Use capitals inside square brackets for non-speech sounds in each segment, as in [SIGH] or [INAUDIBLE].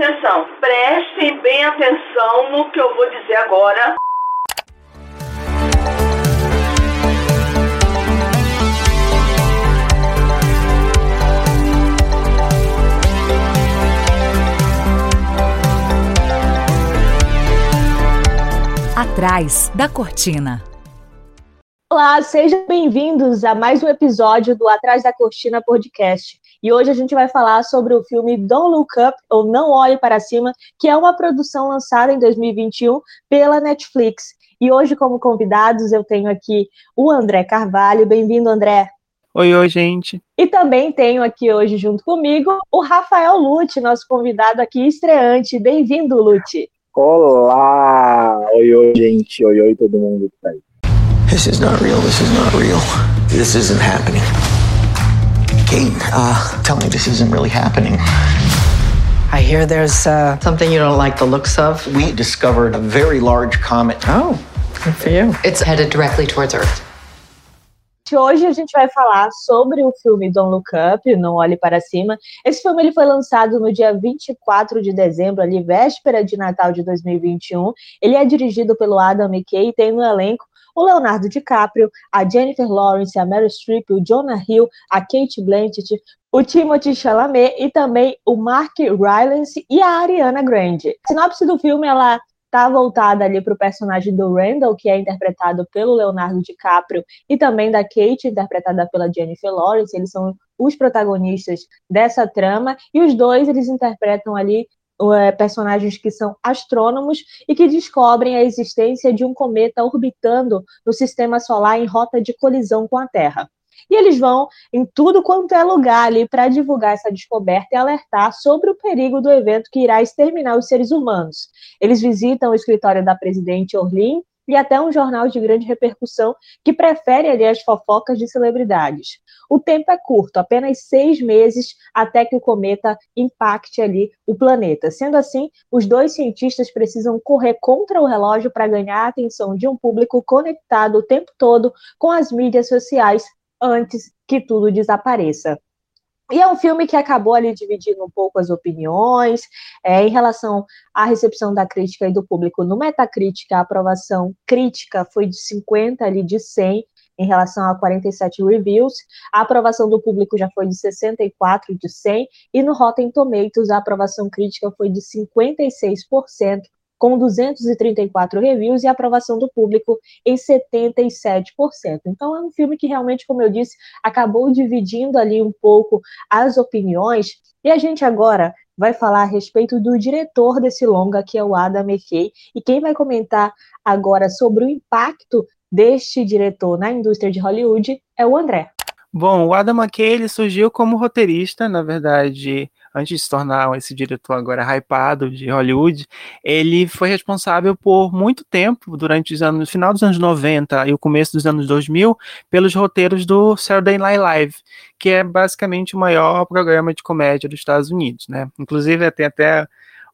Atenção, prestem bem atenção no que eu vou dizer agora. Atrás da cortina. Olá, sejam bem-vindos a mais um episódio do Atrás da Cortina podcast. E hoje a gente vai falar sobre o filme Don't Look Up ou Não Olhe para Cima, que é uma produção lançada em 2021 pela Netflix. E hoje, como convidados, eu tenho aqui o André Carvalho. Bem-vindo, André. Oi, oi, gente. E também tenho aqui hoje junto comigo o Rafael Lute, nosso convidado aqui estreante. Bem-vindo, Lute. Olá! Oi, oi, gente. Oi, oi, todo mundo que tá aí. This is not real. This is not real. This isn't happening. Kate, uh, tell me this isn't really happening. I hear there's uh, something you don't like the looks of. We discovered a very large comet. Oh, good for you. It's headed directly towards Earth. Hoje a gente vai falar sobre o filme Don't Look Up, Não Olhe Para Cima. Esse filme ele foi lançado no dia 24 de dezembro, ali véspera de Natal de 2021. Ele é dirigido pelo Adam McKay e tem no elenco o Leonardo DiCaprio, a Jennifer Lawrence, a Meryl Streep, o Jonah Hill, a Kate Blanchett, o Timothy Chalamet e também o Mark Rylance e a Ariana Grande. A sinopse do filme ela tá voltada ali para o personagem do Randall, que é interpretado pelo Leonardo DiCaprio, e também da Kate, interpretada pela Jennifer Lawrence. Eles são os protagonistas dessa trama e os dois eles interpretam ali é, personagens que são astrônomos e que descobrem a existência de um cometa orbitando no sistema solar em rota de colisão com a Terra. E eles vão em tudo quanto é lugar ali para divulgar essa descoberta e alertar sobre o perigo do evento que irá exterminar os seres humanos. Eles visitam o escritório da presidente Orlin e até um jornal de grande repercussão que prefere ali as fofocas de celebridades. O tempo é curto, apenas seis meses até que o cometa impacte ali o planeta. Sendo assim, os dois cientistas precisam correr contra o relógio para ganhar a atenção de um público conectado o tempo todo com as mídias sociais antes que tudo desapareça. E é um filme que acabou ali dividindo um pouco as opiniões é, em relação à recepção da crítica e do público. No Metacritic, a aprovação crítica foi de 50 ali de 100 em relação a 47 reviews. A aprovação do público já foi de 64 de 100 e no Rotten Tomatoes a aprovação crítica foi de 56% com 234 reviews e aprovação do público em 77%. Então é um filme que realmente, como eu disse, acabou dividindo ali um pouco as opiniões. E a gente agora vai falar a respeito do diretor desse longa, que é o Adam McKay, e quem vai comentar agora sobre o impacto deste diretor na indústria de Hollywood é o André. Bom, o Adam McKay ele surgiu como roteirista, na verdade, antes de se tornar esse diretor agora hypado de Hollywood, ele foi responsável por muito tempo, durante os anos, no final dos anos 90 e o começo dos anos 2000, pelos roteiros do Saturday Night Live, que é basicamente o maior programa de comédia dos Estados Unidos, né? Inclusive, tem até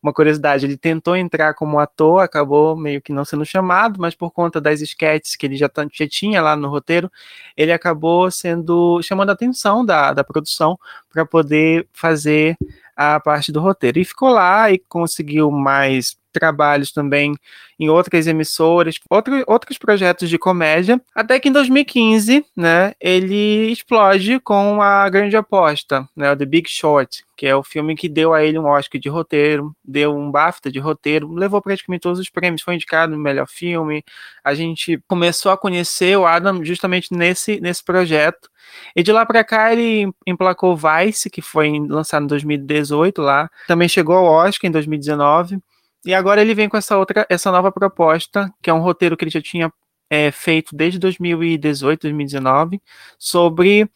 uma curiosidade, ele tentou entrar como ator, acabou meio que não sendo chamado, mas por conta das sketches que ele já, já tinha lá no roteiro, ele acabou sendo chamando a atenção da, da produção para poder fazer a parte do roteiro. E ficou lá e conseguiu mais trabalhos também em outras emissoras, outro, outros projetos de comédia, até que em 2015, né, ele explode com a grande aposta, né, The Big Short, que é o filme que deu a ele um Oscar de roteiro, deu um BAFTA de roteiro, levou praticamente todos os prêmios, foi indicado no melhor filme. A gente começou a conhecer o Adam justamente nesse, nesse projeto. E de lá para cá ele emplacou Vice, que foi lançado em 2018 lá, também chegou ao Oscar em 2019. E agora ele vem com essa outra, essa nova proposta, que é um roteiro que ele já tinha é, feito desde 2018, 2019, sobre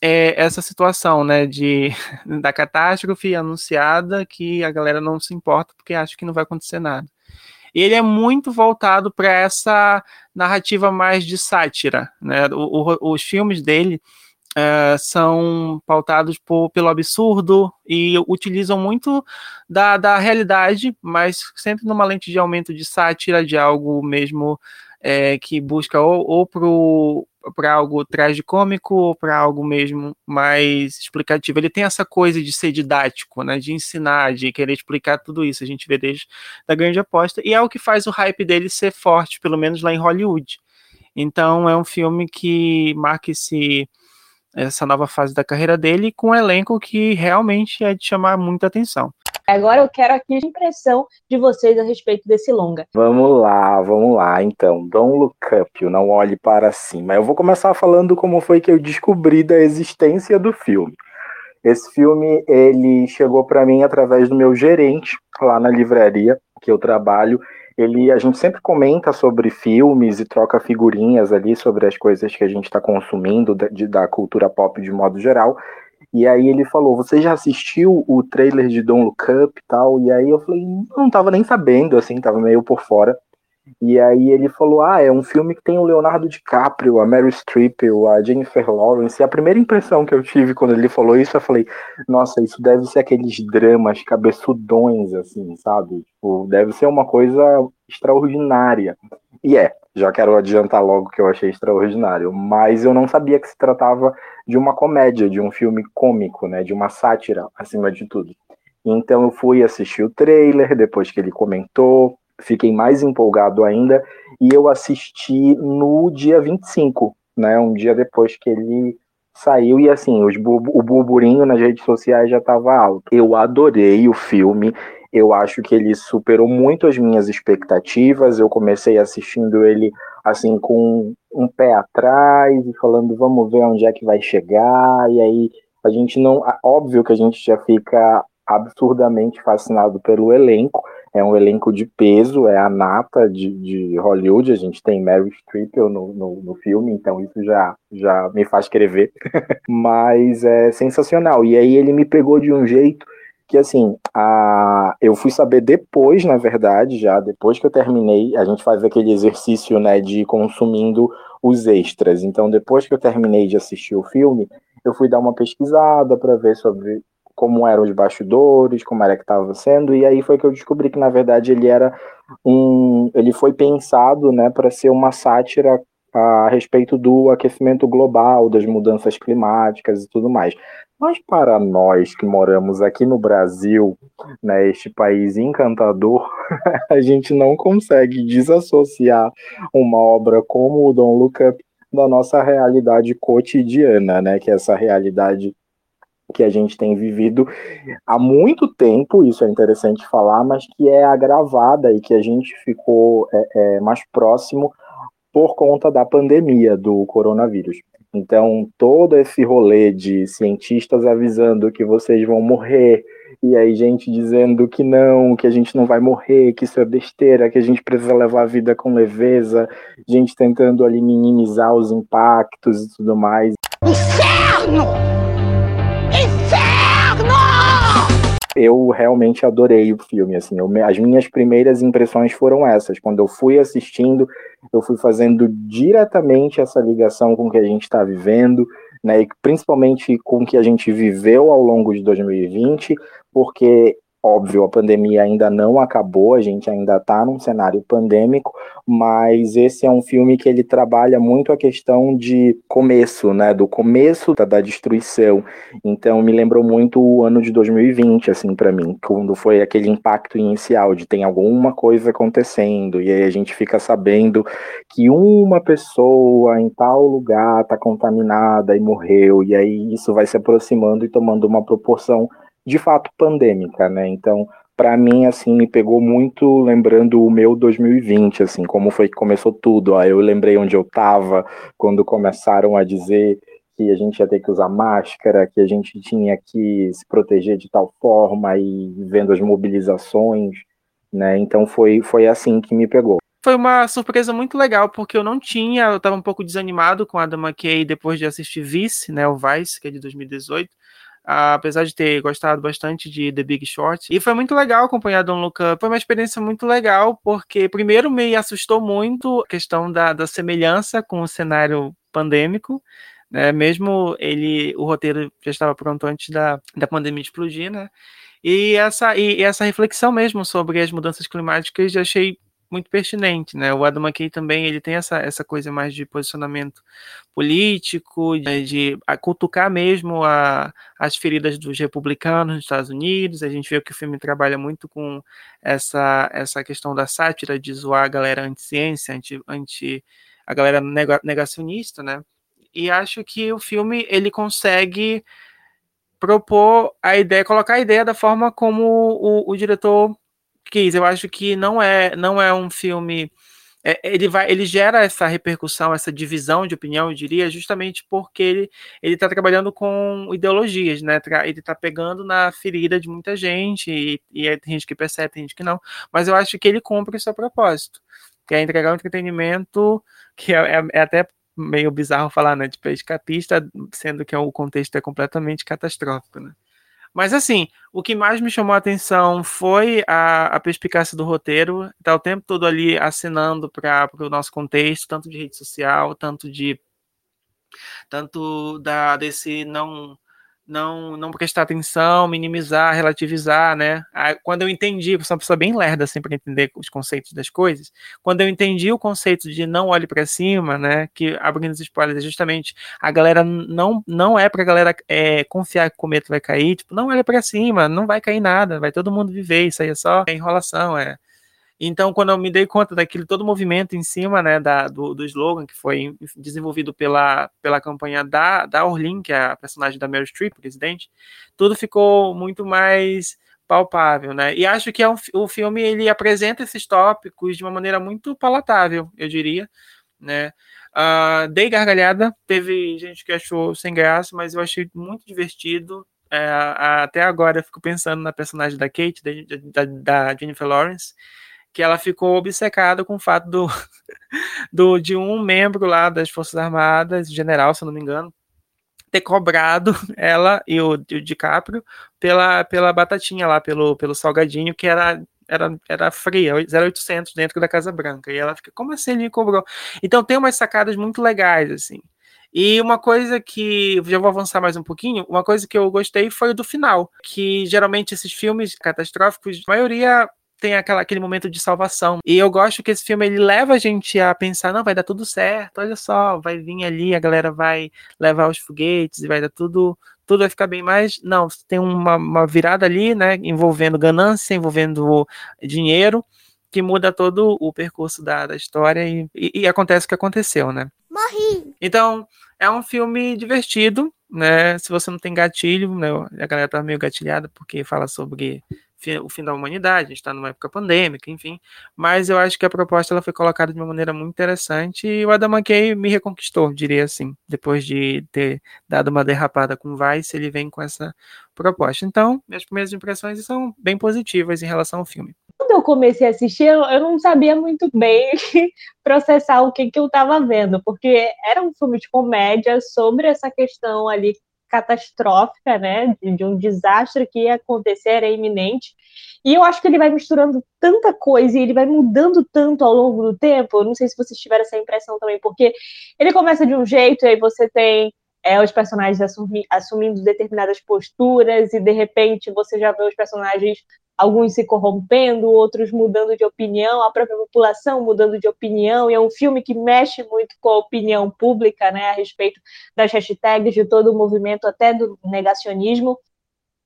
é, essa situação, né, de, [LAUGHS] da catástrofe anunciada que a galera não se importa porque acha que não vai acontecer nada. E ele é muito voltado para essa narrativa mais de sátira, né, o, o, os filmes dele é, são pautados por, pelo absurdo e utilizam muito da, da realidade, mas sempre numa lente de aumento de sátira, de algo mesmo é, que busca ou, ou para algo tragicômico ou para algo mesmo mais explicativo. Ele tem essa coisa de ser didático, né, de ensinar, de querer explicar tudo isso. A gente vê desde da grande aposta e é o que faz o hype dele ser forte, pelo menos lá em Hollywood. Então é um filme que marca esse essa nova fase da carreira dele com um elenco que realmente é de chamar muita atenção. Agora eu quero aqui a impressão de vocês a respeito desse longa. Vamos lá, vamos lá. Então, Don't Look Up, Não Olhe Para Cima. Eu vou começar falando como foi que eu descobri da existência do filme. Esse filme, ele chegou para mim através do meu gerente lá na livraria que eu trabalho. Ele, a gente sempre comenta sobre filmes e troca figurinhas ali sobre as coisas que a gente está consumindo da, de, da cultura pop de modo geral. E aí ele falou: Você já assistiu o trailer de Don't Look Up e tal? E aí eu falei: Não tava nem sabendo, assim, tava meio por fora. E aí ele falou: Ah, é um filme que tem o Leonardo DiCaprio, a Mary Streep, a Jennifer Lawrence. E a primeira impressão que eu tive quando ele falou isso, eu falei: Nossa, isso deve ser aqueles dramas cabeçudões, assim, sabe? Tipo, deve ser uma coisa extraordinária. E é, já quero adiantar logo que eu achei extraordinário. Mas eu não sabia que se tratava de uma comédia, de um filme cômico, né? De uma sátira, acima de tudo. Então eu fui assistir o trailer depois que ele comentou fiquei mais empolgado ainda e eu assisti no dia 25, né, um dia depois que ele saiu e assim, os o burburinho nas redes sociais já estava alto. Eu adorei o filme, eu acho que ele superou muito as minhas expectativas. Eu comecei assistindo ele assim com um pé atrás e falando, vamos ver onde é que vai chegar. E aí a gente não, óbvio que a gente já fica absurdamente fascinado pelo elenco, é um elenco de peso, é a nata de, de Hollywood. A gente tem Mary Streep no, no, no, filme, então isso já, já me faz escrever. [LAUGHS] Mas é sensacional. E aí ele me pegou de um jeito que, assim, a... eu fui saber depois, na verdade, já depois que eu terminei. A gente faz aquele exercício, né, de ir consumindo os extras. Então, depois que eu terminei de assistir o filme, eu fui dar uma pesquisada para ver sobre como eram os bastidores, como era que estava sendo, e aí foi que eu descobri que na verdade ele era um, ele foi pensado, né, para ser uma sátira a respeito do aquecimento global, das mudanças climáticas e tudo mais. Mas para nós que moramos aqui no Brasil, né, este país encantador, [LAUGHS] a gente não consegue desassociar uma obra como o Don Look Up da nossa realidade cotidiana, né, que é essa realidade que a gente tem vivido há muito tempo, isso é interessante falar, mas que é agravada e que a gente ficou é, é, mais próximo por conta da pandemia do coronavírus. Então, todo esse rolê de cientistas avisando que vocês vão morrer, e aí gente dizendo que não, que a gente não vai morrer, que isso é besteira, que a gente precisa levar a vida com leveza, gente tentando ali minimizar os impactos e tudo mais. Inferno! Eu realmente adorei o filme, assim, eu, as minhas primeiras impressões foram essas, quando eu fui assistindo, eu fui fazendo diretamente essa ligação com o que a gente está vivendo, né, e principalmente com o que a gente viveu ao longo de 2020, porque Óbvio, a pandemia ainda não acabou, a gente ainda está num cenário pandêmico, mas esse é um filme que ele trabalha muito a questão de começo, né, do começo da, da destruição. Então me lembrou muito o ano de 2020, assim, para mim, quando foi aquele impacto inicial de tem alguma coisa acontecendo e aí a gente fica sabendo que uma pessoa em tal lugar está contaminada e morreu e aí isso vai se aproximando e tomando uma proporção de fato pandêmica, né? Então, para mim, assim, me pegou muito lembrando o meu 2020, assim, como foi que começou tudo. Aí eu lembrei onde eu estava quando começaram a dizer que a gente ia ter que usar máscara, que a gente tinha que se proteger de tal forma e vendo as mobilizações, né? Então foi foi assim que me pegou. Foi uma surpresa muito legal, porque eu não tinha, eu estava um pouco desanimado com a Adam McKay depois de assistir Vice, né, o Vice, que é de 2018 apesar de ter gostado bastante de The Big Short. E foi muito legal acompanhar Don Look Up. Foi uma experiência muito legal, porque primeiro me assustou muito a questão da, da semelhança com o cenário pandêmico. Né? Mesmo ele, o roteiro já estava pronto antes da, da pandemia explodir, né? E essa, e essa reflexão mesmo sobre as mudanças climáticas eu achei muito pertinente, né? O Adam McKay também ele tem essa, essa coisa mais de posicionamento político, de, de cutucar mesmo a, as feridas dos republicanos nos Estados Unidos. A gente vê que o filme trabalha muito com essa, essa questão da sátira, de zoar a galera anti-ciência, anti, anti, a galera negacionista, né? E acho que o filme ele consegue propor a ideia, colocar a ideia da forma como o, o diretor Eu acho que não é, não é um filme. É, ele vai, ele gera essa repercussão, essa divisão de opinião, eu diria, justamente porque ele ele está trabalhando com ideologias, né? Ele está pegando na ferida de muita gente e, e tem gente que percebe, tem gente que não. Mas eu acho que ele cumpre o seu propósito, que é entregar um entretenimento que é, é, é até meio bizarro falar, né? Tipo, escapista, sendo que o contexto é completamente catastrófico, né? Mas assim, o que mais me chamou a atenção foi a, a perspicácia do roteiro, tá o tempo todo ali assinando para o nosso contexto, tanto de rede social, tanto de tanto da desse não não, não prestar atenção, minimizar, relativizar, né? Quando eu entendi, eu sou uma pessoa bem lerda assim para entender os conceitos das coisas. Quando eu entendi o conceito de não olhe para cima, né? Que abrindo os spoilers, é justamente a galera não não é para galera é, confiar que o cometa vai cair, tipo, não olha para cima, não vai cair nada, vai todo mundo viver, isso aí é só enrolação, é então, quando eu me dei conta daquele todo movimento em cima né, da, do, do slogan que foi desenvolvido pela, pela campanha da, da Orlin, que é a personagem da Meryl Streep, presidente, tudo ficou muito mais palpável, né? E acho que é um, o filme ele apresenta esses tópicos de uma maneira muito palatável, eu diria, né? Uh, dei gargalhada, teve gente que achou sem graça, mas eu achei muito divertido. É, até agora eu fico pensando na personagem da Kate, da, da, da Jennifer Lawrence, que ela ficou obcecada com o fato do, [LAUGHS] do de um membro lá das Forças Armadas, general, se eu não me engano, ter cobrado [LAUGHS] ela e o, o DiCaprio pela, pela batatinha lá, pelo, pelo salgadinho, que era era, era fria, 0800 dentro da Casa Branca. E ela fica, como assim ele cobrou? Então tem umas sacadas muito legais, assim. E uma coisa que, já vou avançar mais um pouquinho, uma coisa que eu gostei foi o do final, que geralmente esses filmes catastróficos, a maioria tem aquela, aquele momento de salvação. E eu gosto que esse filme ele leva a gente a pensar, não, vai dar tudo certo, olha só, vai vir ali, a galera vai levar os foguetes e vai dar tudo, tudo vai ficar bem mais. Não, tem uma, uma virada ali, né, envolvendo ganância, envolvendo dinheiro, que muda todo o percurso da, da história e, e, e acontece o que aconteceu, né? Morri! Então, é um filme divertido, né? Se você não tem gatilho, né? A galera tá meio gatilhada porque fala sobre o fim da humanidade, a gente está numa época pandêmica, enfim. Mas eu acho que a proposta ela foi colocada de uma maneira muito interessante e o Adam McKay me reconquistou, diria assim. Depois de ter dado uma derrapada com Vice, ele vem com essa proposta. Então, minhas primeiras impressões são bem positivas em relação ao filme. Quando eu comecei a assistir, eu não sabia muito bem [LAUGHS] processar o que, que eu estava vendo, porque era um filme de comédia sobre essa questão ali catastrófica, né, de, de, um desastre que ia acontecer, era iminente. E eu acho que ele vai misturando tanta coisa e ele vai mudando tanto ao longo do tempo. Eu não sei se vocês tiveram essa impressão também, porque ele começa de um jeito e aí você tem é, os personagens assumi, assumindo determinadas posturas e de repente você já vê os personagens alguns se corrompendo, outros mudando de opinião, a própria população mudando de opinião, e é um filme que mexe muito com a opinião pública, né, a respeito das hashtags, de todo o movimento, até do negacionismo.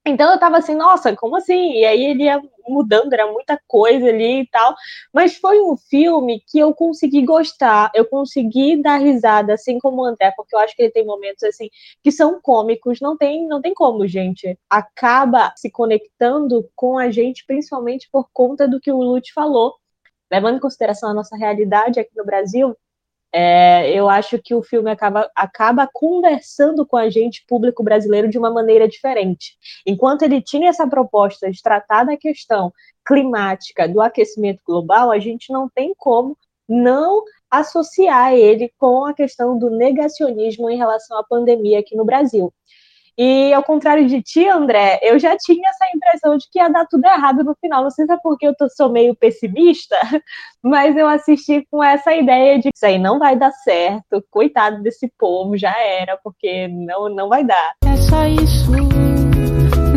Então eu tava assim, nossa, como assim? E aí ele ia mudando, era muita coisa ali e tal. Mas foi um filme que eu consegui gostar, eu consegui dar risada, assim como o André, porque eu acho que ele tem momentos assim que são cômicos, não tem, não tem como, gente. Acaba se conectando com a gente, principalmente por conta do que o Lute falou. Levando em consideração a nossa realidade aqui no Brasil, é, eu acho que o filme acaba, acaba conversando com a gente, público brasileiro, de uma maneira diferente. Enquanto ele tinha essa proposta de tratar da questão climática, do aquecimento global, a gente não tem como não associar ele com a questão do negacionismo em relação à pandemia aqui no Brasil. E ao contrário de ti, André, eu já tinha essa impressão de que ia dar tudo errado no final. Não sei se é porque eu tô, sou meio pessimista, [LAUGHS] mas eu assisti com essa ideia de que isso aí não vai dar certo, coitado desse povo, já era, porque não, não vai dar. É só isso,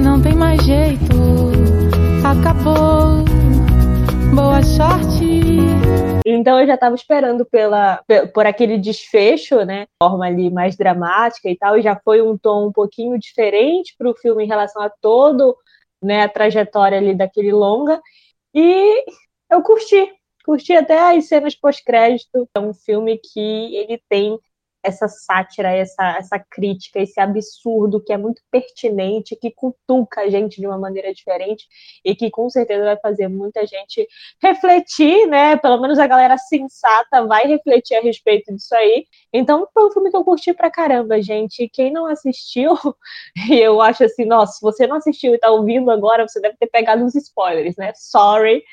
não tem mais jeito, acabou. Boa sorte. Então eu já estava esperando pela, por aquele desfecho, né? Forma ali mais dramática e tal, e já foi um tom um pouquinho diferente para o filme em relação a todo né, a trajetória ali daquele longa. E eu curti, curti até as cenas pós-crédito. É um filme que ele tem essa sátira, essa, essa crítica, esse absurdo que é muito pertinente, que cutuca a gente de uma maneira diferente e que com certeza vai fazer muita gente refletir, né? Pelo menos a galera sensata vai refletir a respeito disso aí. Então foi um filme que eu curti pra caramba, gente. Quem não assistiu, [LAUGHS] e eu acho assim, nossa, se você não assistiu e tá ouvindo agora, você deve ter pegado uns spoilers, né? Sorry.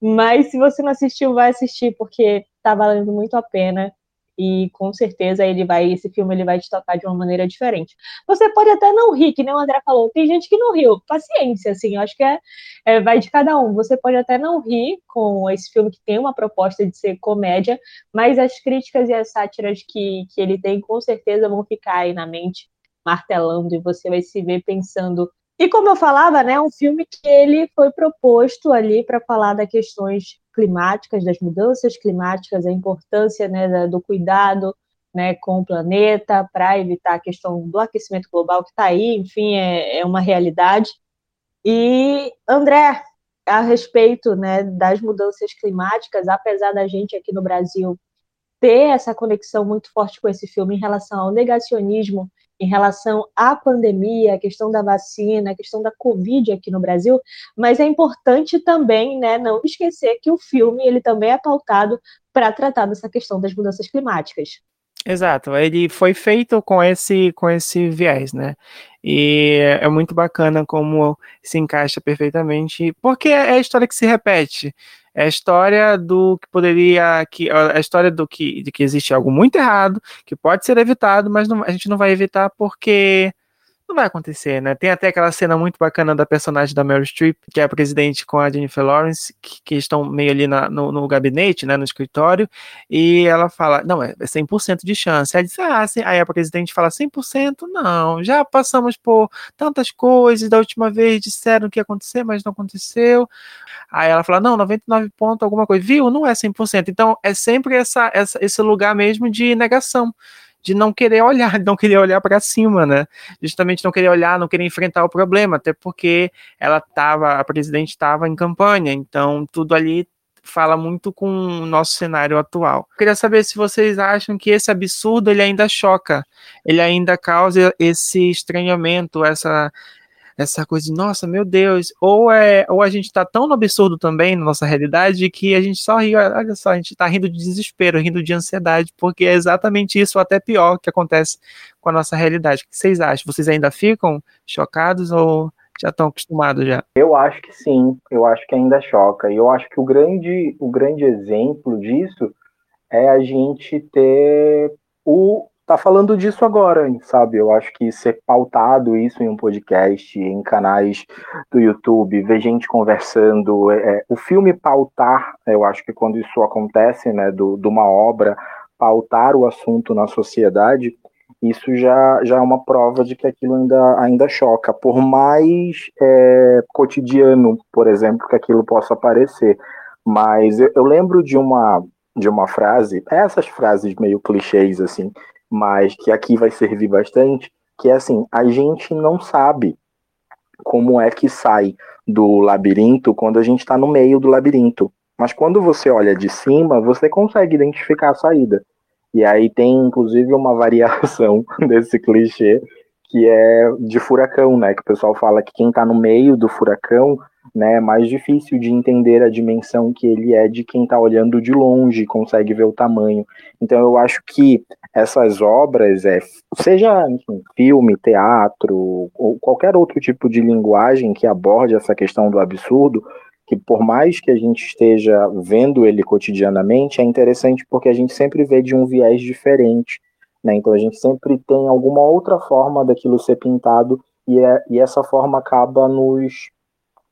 Mas se você não assistiu, vai assistir, porque tá valendo muito a pena e com certeza ele vai, esse filme ele vai te tocar de uma maneira diferente. Você pode até não rir, que nem o André falou, tem gente que não riu, paciência, assim, eu acho que é, é, vai de cada um. Você pode até não rir com esse filme que tem uma proposta de ser comédia, mas as críticas e as sátiras que, que ele tem com certeza vão ficar aí na mente, martelando, e você vai se ver pensando e como eu falava, né, um filme que ele foi proposto ali para falar das questões climáticas, das mudanças climáticas, a importância né, do cuidado né, com o planeta para evitar a questão do aquecimento global que está aí, enfim, é, é, uma realidade. E, André, a respeito né, das mudanças climáticas, apesar da gente aqui no Brasil ter essa conexão muito forte com esse filme em relação ao negacionismo em relação à pandemia, a questão da vacina, a questão da Covid aqui no Brasil, mas é importante também, né, não esquecer que o filme ele também é pautado para tratar dessa questão das mudanças climáticas. Exato, ele foi feito com esse com esse viés, né? E é muito bacana como se encaixa perfeitamente, porque é a história que se repete. É a história do que poderia. Que, a história do que, de que existe algo muito errado, que pode ser evitado, mas não, a gente não vai evitar porque não vai acontecer, né? Tem até aquela cena muito bacana da personagem da Meryl Streep, que é a presidente com a Jennifer Lawrence, que, que estão meio ali na, no, no, gabinete, né, no escritório, e ela fala, não, é 100% de chance. Aí, diz, ah, sim. aí a presidente fala, 100%? Não, já passamos por tantas coisas, da última vez disseram que ia acontecer, mas não aconteceu. Aí ela fala, não, 99 ponto alguma coisa, viu? Não é 100%. Então, é sempre essa, essa, esse lugar mesmo de negação de não querer olhar, de não querer olhar para cima, né? Justamente não querer olhar, não querer enfrentar o problema, até porque ela estava, a presidente estava em campanha, então tudo ali fala muito com o nosso cenário atual. queria saber se vocês acham que esse absurdo ele ainda choca, ele ainda causa esse estranhamento, essa essa coisa de, nossa, meu Deus, ou é ou a gente está tão no absurdo também na nossa realidade que a gente só ri, olha só, a gente está rindo de desespero, rindo de ansiedade, porque é exatamente isso, ou até pior, que acontece com a nossa realidade. O que vocês acham? Vocês ainda ficam chocados ou já estão acostumados já? Eu acho que sim, eu acho que ainda choca. E eu acho que o grande, o grande exemplo disso é a gente ter o, tá falando disso agora, sabe? Eu acho que ser pautado isso em um podcast, em canais do YouTube, ver gente conversando, é, é, o filme pautar, eu acho que quando isso acontece, né, do, de uma obra, pautar o assunto na sociedade, isso já, já é uma prova de que aquilo ainda, ainda choca, por mais é, cotidiano, por exemplo, que aquilo possa parecer. Mas eu, eu lembro de uma de uma frase, essas frases meio clichês assim, mas que aqui vai servir bastante, que é assim, a gente não sabe como é que sai do labirinto quando a gente está no meio do labirinto. Mas quando você olha de cima, você consegue identificar a saída. E aí tem inclusive uma variação [LAUGHS] desse clichê que é de furacão, né? Que o pessoal fala que quem está no meio do furacão né, é mais difícil de entender a dimensão que ele é de quem está olhando de longe, consegue ver o tamanho. Então eu acho que essas obras, é, seja enfim, filme, teatro, ou qualquer outro tipo de linguagem que aborde essa questão do absurdo, que por mais que a gente esteja vendo ele cotidianamente, é interessante porque a gente sempre vê de um viés diferente. Né? Então a gente sempre tem alguma outra forma daquilo ser pintado e, é, e essa forma acaba nos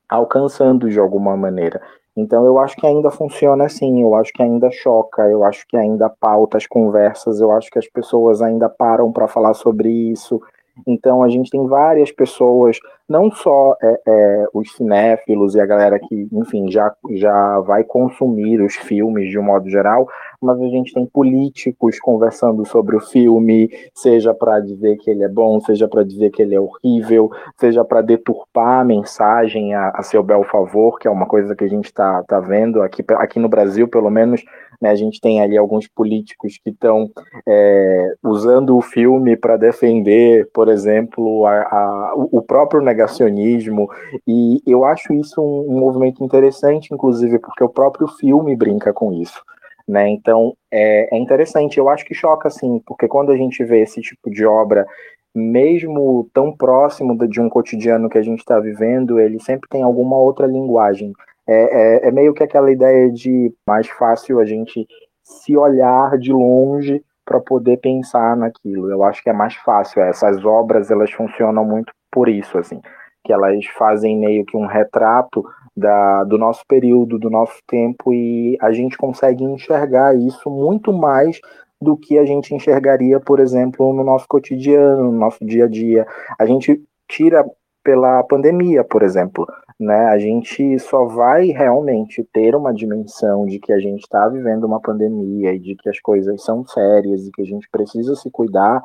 alcançando de alguma maneira. Então eu acho que ainda funciona assim, eu acho que ainda choca, eu acho que ainda pauta as conversas, eu acho que as pessoas ainda param para falar sobre isso. Então a gente tem várias pessoas, não só é, é, os cinéfilos e a galera que, enfim, já, já vai consumir os filmes de um modo geral, mas a gente tem políticos conversando sobre o filme, seja para dizer que ele é bom, seja para dizer que ele é horrível, seja para deturpar a mensagem a, a, seu bel favor, que é uma coisa que a gente está tá vendo aqui, aqui no Brasil, pelo menos, né, a gente tem ali alguns políticos que estão é, usando o filme para defender, por exemplo, a, a, o próprio negacionismo, e eu acho isso um, um movimento interessante, inclusive, porque o próprio filme brinca com isso. Né? Então é, é, interessante, eu acho que choca assim, porque quando a gente vê esse tipo de obra, mesmo tão próximo de um cotidiano que a gente está vivendo, ele sempre tem alguma outra linguagem. É, é, é meio que aquela ideia de mais fácil a gente se olhar de longe para poder pensar naquilo. Eu acho que é mais fácil. Essas obras elas funcionam muito por isso, assim, que elas fazem meio que um retrato da, do nosso período, do nosso tempo, e a gente consegue enxergar isso muito mais do que a gente enxergaria, por exemplo, no nosso cotidiano, no nosso dia a dia. A gente tira pela pandemia, por exemplo, né? A gente só vai realmente ter uma dimensão de que a gente está vivendo uma pandemia e de que as coisas são sérias e que a gente precisa se cuidar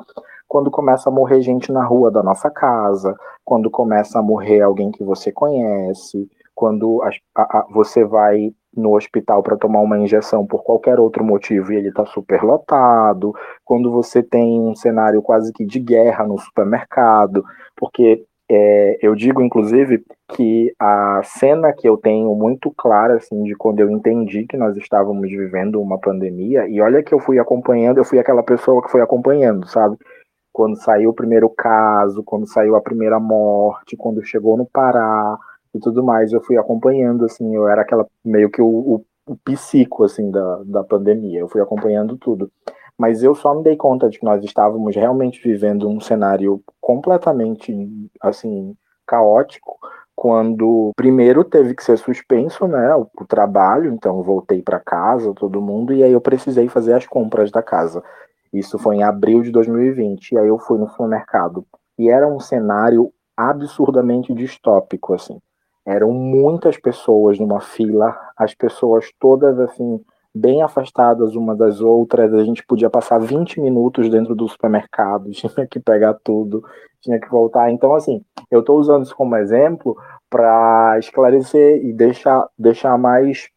quando começa a morrer gente na rua da nossa casa, quando começa a morrer alguém que você conhece, quando a, a, você vai no hospital para tomar uma injeção por qualquer outro motivo e ele está super lotado, quando você tem um cenário quase que de guerra no supermercado, porque é, eu digo inclusive que a cena que eu tenho muito clara assim de quando eu entendi que nós estávamos vivendo uma pandemia e olha que eu fui acompanhando, eu fui aquela pessoa que foi acompanhando, sabe? Quando saiu o primeiro caso, quando saiu a primeira morte, quando chegou no Pará, e tudo mais. Eu fui acompanhando, assim, eu era aquela meio que o, o, o psico, assim, da, da pandemia. Eu fui acompanhando tudo. Mas eu só me dei conta de que nós estávamos realmente vivendo um cenário completamente, assim, caótico, quando primeiro teve que ser suspenso, né, o, o trabalho, então voltei para casa, todo mundo, e aí eu precisei fazer as compras da casa. Isso foi em abril de 2020, e aí eu fui no supermercado. E era um cenário absurdamente distópico, assim eram muitas pessoas numa fila, as pessoas todas assim bem afastadas uma das outras, a gente podia passar 20 minutos dentro do supermercado, [LAUGHS] tinha que pegar tudo, tinha que voltar. Então assim, eu estou usando isso como exemplo para esclarecer e deixar deixar mais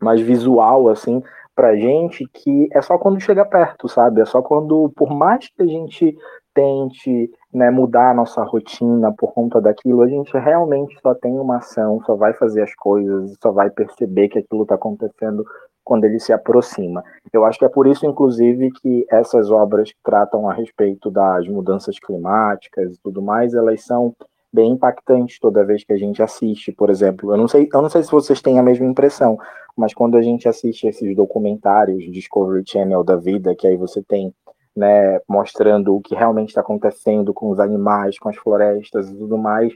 mais visual assim pra gente que é só quando chega perto, sabe? É só quando por mais que a gente tente né, mudar a nossa rotina por conta daquilo, a gente realmente só tem uma ação, só vai fazer as coisas, só vai perceber que aquilo está acontecendo quando ele se aproxima. Eu acho que é por isso, inclusive, que essas obras que tratam a respeito das mudanças climáticas e tudo mais, elas são bem impactantes toda vez que a gente assiste, por exemplo. Eu não sei, eu não sei se vocês têm a mesma impressão, mas quando a gente assiste esses documentários Discovery Channel da vida, que aí você tem né, mostrando o que realmente está acontecendo com os animais, com as florestas e tudo mais,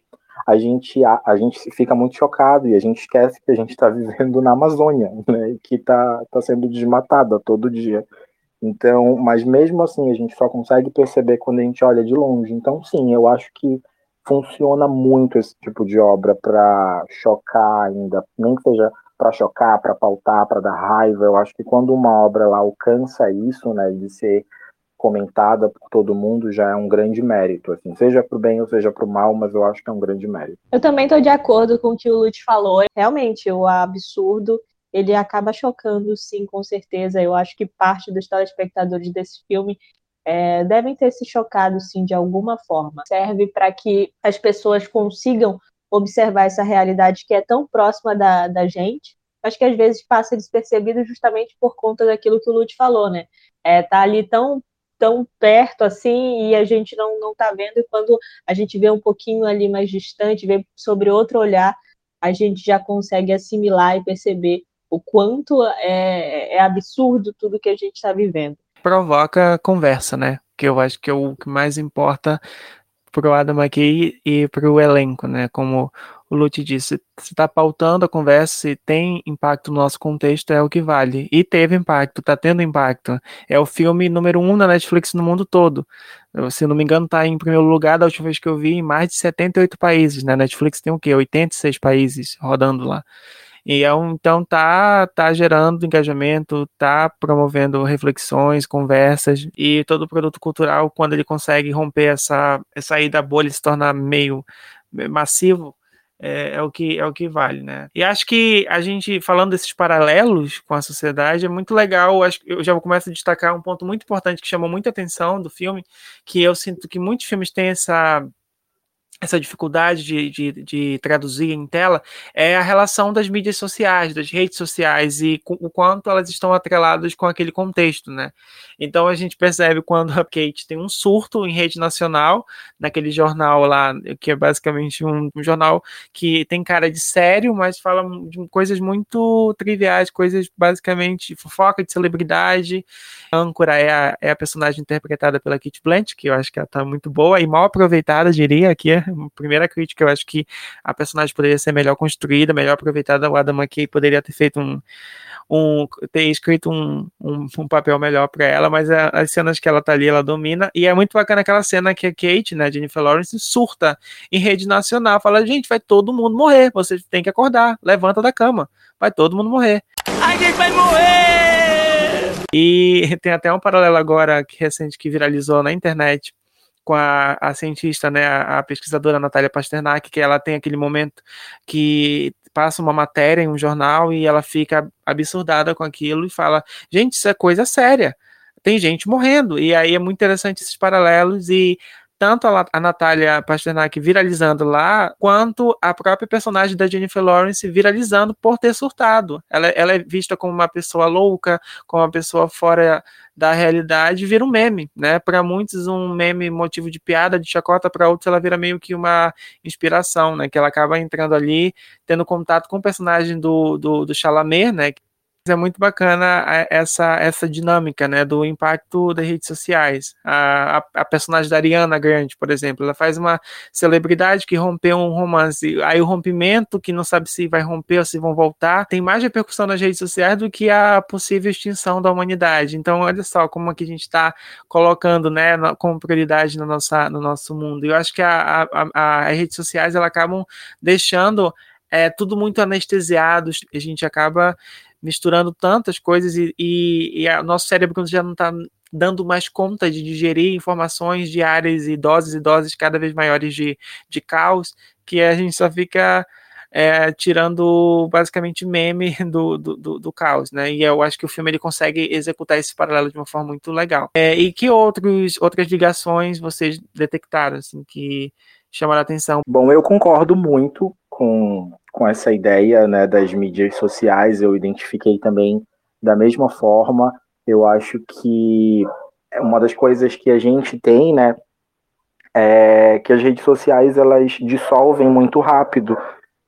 a gente, a, a gente fica muito chocado e a gente esquece que a gente está vivendo na Amazônia, né, que está tá sendo desmatada todo dia. Então, mas mesmo assim, a gente só consegue perceber quando a gente olha de longe. Então, sim, eu acho que funciona muito esse tipo de obra para chocar ainda, nem que seja para chocar, para pautar, para dar raiva. Eu acho que quando uma obra lá alcança isso, né, de ser comentada por todo mundo já é um grande mérito, assim, seja para o bem ou seja para o mal, mas eu acho que é um grande mérito. Eu também estou de acordo com o que o Lute falou. Realmente, o absurdo ele acaba chocando, sim, com certeza. Eu acho que parte dos telespectadores desse filme é, devem ter se chocado, sim, de alguma forma. Serve para que as pessoas consigam observar essa realidade que é tão próxima da, da gente, mas que às vezes passa despercebido justamente por conta daquilo que o Lute falou, né? É, tá ali tão tão perto assim e a gente não não está vendo e quando a gente vê um pouquinho ali mais distante, vê sobre outro olhar, a gente já consegue assimilar e perceber o quanto é, é absurdo tudo que a gente está vivendo. Provoca conversa, né? Que eu acho que é o que mais importa pro Adam McKay e pro elenco, né? Como o Lute disse, se está pautando a conversa, se tem impacto no nosso contexto, é o que vale. E teve impacto, está tendo impacto. É o filme número um na Netflix no mundo todo. Se não me engano, está em primeiro lugar da última vez que eu vi, em mais de 78 países. Na né? Netflix tem o quê? 86 países rodando lá. E é um, então tá, tá gerando engajamento, tá promovendo reflexões, conversas e todo produto cultural, quando ele consegue romper essa, sair da bolha e se tornar meio massivo, é, é, o que é o que vale, né? E acho que a gente falando desses paralelos com a sociedade é muito legal. Acho que eu já começo a destacar um ponto muito importante que chamou muita atenção do filme, que eu sinto que muitos filmes têm essa essa dificuldade de, de, de, traduzir em tela é a relação das mídias sociais, das redes sociais e com, o quanto elas estão atreladas com aquele contexto, né? Então a gente percebe [LAUGHS] quando a Kate tem um surto em rede nacional, naquele jornal lá, que é basicamente um, um jornal que tem cara de sério, mas fala de coisas muito triviais, coisas basicamente fofoca de celebridade. A âncora é a, é a personagem interpretada pela Kate Blanchett, que eu acho que ela tá muito boa e mal aproveitada, diria, aqui primeira crítica, eu acho que a personagem poderia ser melhor construída, melhor aproveitada. O Adam McKay poderia ter feito um. um ter escrito um, um, um papel melhor para ela, mas a, as cenas que ela tá ali, ela domina. E é muito bacana aquela cena que a Kate, né, Jennifer Lawrence, surta em rede nacional. Fala, gente, vai todo mundo morrer. Você tem que acordar. Levanta da cama. Vai todo mundo morrer. A gente vai morrer! E tem até um paralelo agora que recente que viralizou na internet com a, a cientista, né, a, a, pesquisadora Natália Pasternak, que ela tem aquele momento que passa uma matéria em um jornal e ela fica absurdada com aquilo e fala: gente, isso é coisa séria. Tem gente morrendo. E aí é muito interessante esses paralelos e tanto a, a Natália Pasternak viralizando lá, quanto a própria personagem da Jennifer Lawrence viralizando por ter surtado. Ela, ela é vista como uma pessoa louca, como uma pessoa fora da realidade, vira um meme, né? Para muitos, um meme motivo de piada, de chacota, para outros, ela vira meio que uma inspiração, né? Que ela acaba entrando ali, tendo contato com o personagem do, do, do Chalamet, né? É muito bacana essa, essa dinâmica, né, do impacto das redes sociais. A, a, a, personagem da Ariana Grande, por exemplo, ela faz uma celebridade que rompeu um romance, aí o rompimento, que não sabe se vai romper ou se vão voltar, tem mais repercussão nas redes sociais do que a possível extinção da humanidade. Então, olha só como aqui a gente está colocando, né, como prioridade no, nossa, no nosso mundo. Eu acho que a, a, as redes sociais, elas acabam deixando é, tudo muito anestesiado, a gente acaba misturando tantas coisas e, e, e nosso cérebro já não está dando mais conta de digerir informações diárias e doses e doses cada vez maiores de, de caos, que a gente só fica é, tirando basicamente meme [LAUGHS] do, do, do, do, caos, né? E eu acho que o filme ele consegue executar esse paralelo de uma forma muito legal. É, e que outros, outras ligações vocês detectaram, assim, que chamaram a atenção? Bom, eu concordo muito com com essa ideia né, das mídias sociais, eu identifiquei também da mesma forma. Eu acho que uma das coisas que a gente tem, né, é que as redes sociais elas dissolvem muito rápido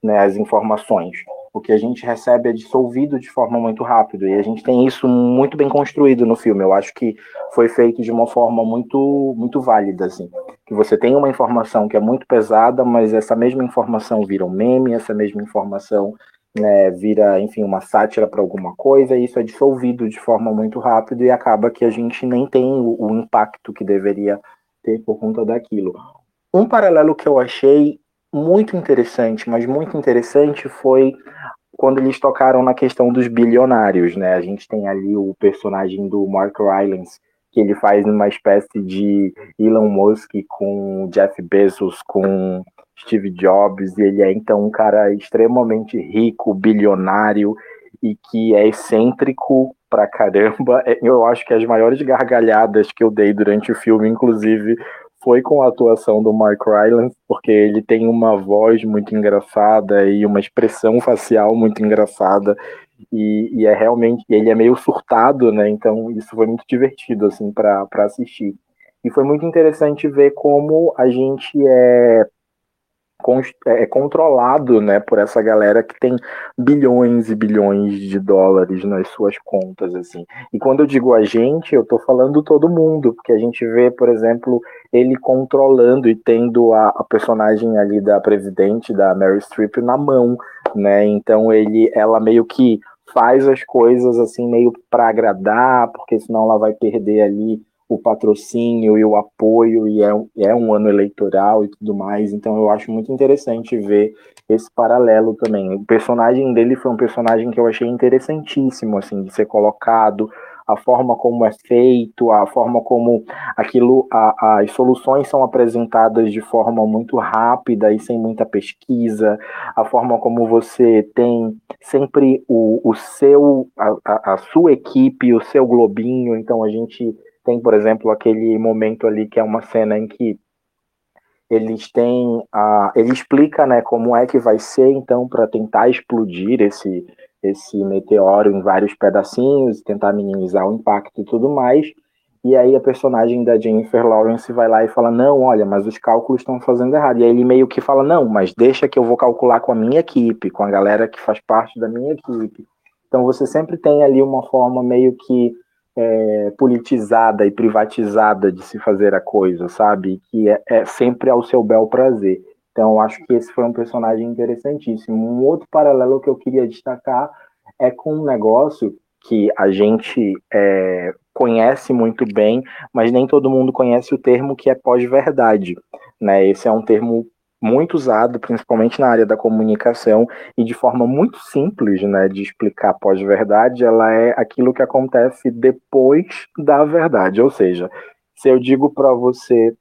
né, as informações o que a gente recebe é dissolvido de forma muito rápida. E a gente tem isso muito bem construído no filme. Eu acho que foi feito de uma forma muito, muito válida, assim. Que você tem uma informação que é muito pesada, mas essa mesma informação vira um meme, essa mesma informação né, vira, enfim, uma sátira para alguma coisa, e isso é dissolvido de forma muito rápida e acaba que a gente nem tem o, o impacto que deveria ter por conta daquilo. Um paralelo que eu achei muito interessante, mas muito interessante foi quando eles tocaram na questão dos bilionários, né? A gente tem ali o personagem do Mark Rylance, que ele faz uma espécie de Elon Musk com Jeff Bezos, com Steve Jobs, e ele é então um cara extremamente rico, bilionário e que é excêntrico pra caramba. [LAUGHS] Eu acho que as maiores gargalhadas que eu dei durante o filme, inclusive, foi com a atuação do Mark Rylance, porque ele tem uma voz muito engraçada e uma expressão facial muito engraçada. E, e é realmente, ele é meio surtado, né? Então isso foi muito divertido, assim, para assistir. E foi muito interessante ver como a gente é é, é controlado né, por essa galera que tem bilhões e bilhões de dólares nas suas contas. assim. E quando eu digo a gente, eu estou falando todo mundo, porque a gente vê, por exemplo, ele controlando e tendo a, a personagem ali da presidente, da Mary Streep, na mão. Né? Então ele, ela meio que faz as coisas assim meio para agradar, porque senão ela vai perder ali o patrocínio e o apoio, e é, é um ano eleitoral e tudo mais, então eu acho muito interessante ver esse paralelo também. O personagem dele foi um personagem que eu achei interessantíssimo, assim, de ser colocado, a forma como é feito, a forma como aquilo, a, as soluções são apresentadas de forma muito rápida e sem muita pesquisa, a forma como você tem sempre o, o seu, a, a sua equipe, o seu globinho, então a gente tem, por exemplo, aquele momento ali que é uma cena em que eles têm a, ele explica, né, como é que vai ser então para tentar explodir esse esse meteoro em vários pedacinhos, tentar minimizar o impacto e tudo mais. E aí a personagem da Jennifer Lawrence vai lá e fala: "Não, olha, mas os cálculos estão fazendo errado". E aí ele meio que fala: "Não, mas deixa que eu vou calcular com a minha equipe, com a galera que faz parte da minha equipe". Então você sempre tem ali uma forma meio que é, politizada e privatizada de se fazer a coisa, sabe? Que é, é sempre ao seu bel prazer. Então, acho que esse foi um personagem interessantíssimo. Um outro paralelo que eu queria destacar é com um negócio que a gente é, conhece muito bem, mas nem todo mundo conhece o termo que é pós-verdade. Né? Esse é um termo muito usado, principalmente na área da comunicação, e de forma muito simples né, de explicar pós-verdade, ela é aquilo que acontece depois da verdade. Ou seja, se eu digo para você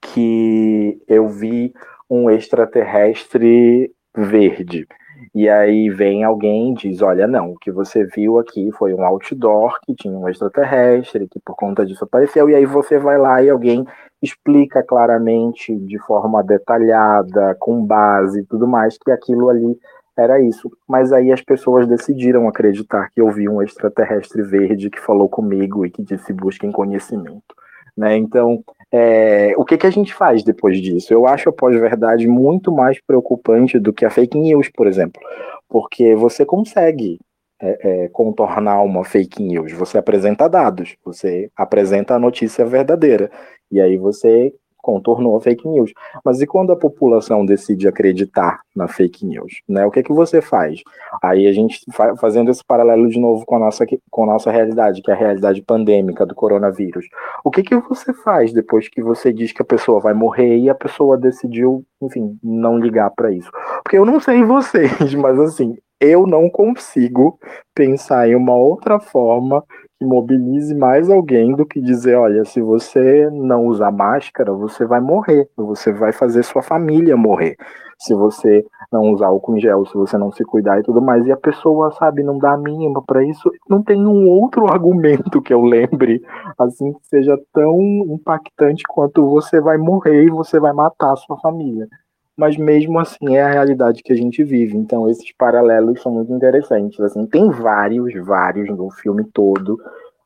que eu vi um extraterrestre verde, e aí vem alguém e diz: Olha, não, o que você viu aqui foi um outdoor que tinha um extraterrestre, que por conta disso apareceu, e aí você vai lá e alguém explica claramente, de forma detalhada, com base e tudo mais, que aquilo ali era isso. Mas aí as pessoas decidiram acreditar que eu vi um extraterrestre verde que falou comigo e que disse busquem conhecimento. Né? Então, é, o que, que a gente faz depois disso? Eu acho a pós-verdade muito mais preocupante do que a fake news, por exemplo, porque você consegue é, é, contornar uma fake news, você apresenta dados, você apresenta a notícia verdadeira, e aí você contornou a fake news. Mas e quando a população decide acreditar na fake news? Né? O que, é que você faz? Aí a gente fazendo esse paralelo de novo com a nossa, com a nossa realidade, que é a realidade pandêmica do coronavírus. O que, que você faz depois que você diz que a pessoa vai morrer e a pessoa decidiu, enfim, não ligar para isso? Porque eu não sei [LAUGHS] vocês, mas assim, eu não consigo pensar em uma outra forma mobilize mais alguém do que dizer, olha, se você não usar máscara, você vai morrer, você vai fazer sua família morrer. Se você não usar álcool em gel, se você não se cuidar e tudo mais, e a pessoa, sabe, não dá a mínima para isso, não tem um outro [LAUGHS] argumento que eu lembre, assim, que seja tão impactante quanto você vai morrer e você vai matar a sua família mas mesmo assim é a realidade que a gente vive. Então esses paralelos são muito interessantes. Assim, tem vários, vários no filme todo,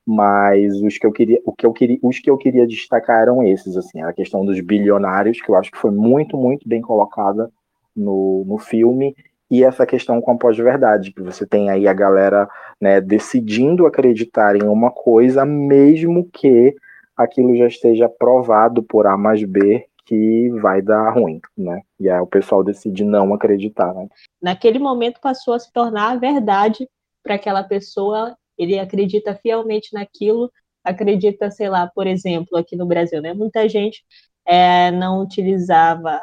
mas os que eu queria, o que eu queria, os que eu queria destacar eram esses, assim, a questão dos bilionários, que eu acho que foi muito, muito bem colocada no, no filme, e essa questão com a pós-verdade, que você tem aí a galera né, decidindo acreditar em uma coisa, mesmo que aquilo já esteja provado por A mais B que vai dar ruim, né? E aí o pessoal decide não acreditar, né? Naquele momento passou a se tornar a verdade para aquela pessoa, ele acredita fielmente naquilo, acredita, sei lá, por exemplo, aqui no Brasil, né? Muita gente é, não utilizava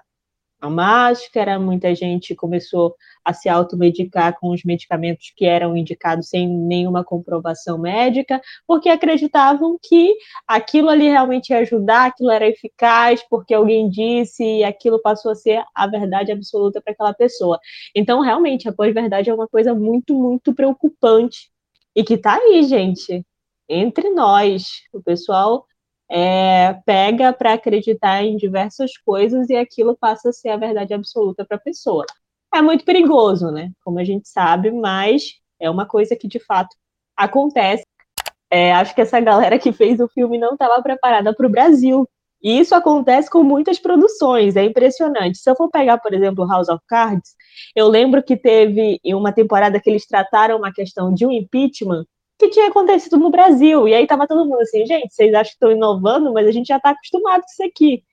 a máscara, muita gente começou a se automedicar com os medicamentos que eram indicados sem nenhuma comprovação médica, porque acreditavam que aquilo ali realmente ia ajudar, aquilo era eficaz, porque alguém disse e aquilo passou a ser a verdade absoluta para aquela pessoa. Então, realmente, a pós-verdade é uma coisa muito, muito preocupante e que está aí, gente, entre nós. O pessoal é, pega para acreditar em diversas coisas e aquilo passa a ser a verdade absoluta para a pessoa. É muito perigoso, né? Como a gente sabe, mas é uma coisa que de fato acontece. É, acho que essa galera que fez o filme não estava preparada para o Brasil E isso acontece com muitas produções, é impressionante. Se eu for pegar, por exemplo, House of Cards, eu lembro que teve uma temporada que eles trataram uma questão de um impeachment que tinha acontecido no Brasil. E aí tava todo mundo assim, gente, vocês acham que estão inovando, mas a gente já está acostumado com isso aqui.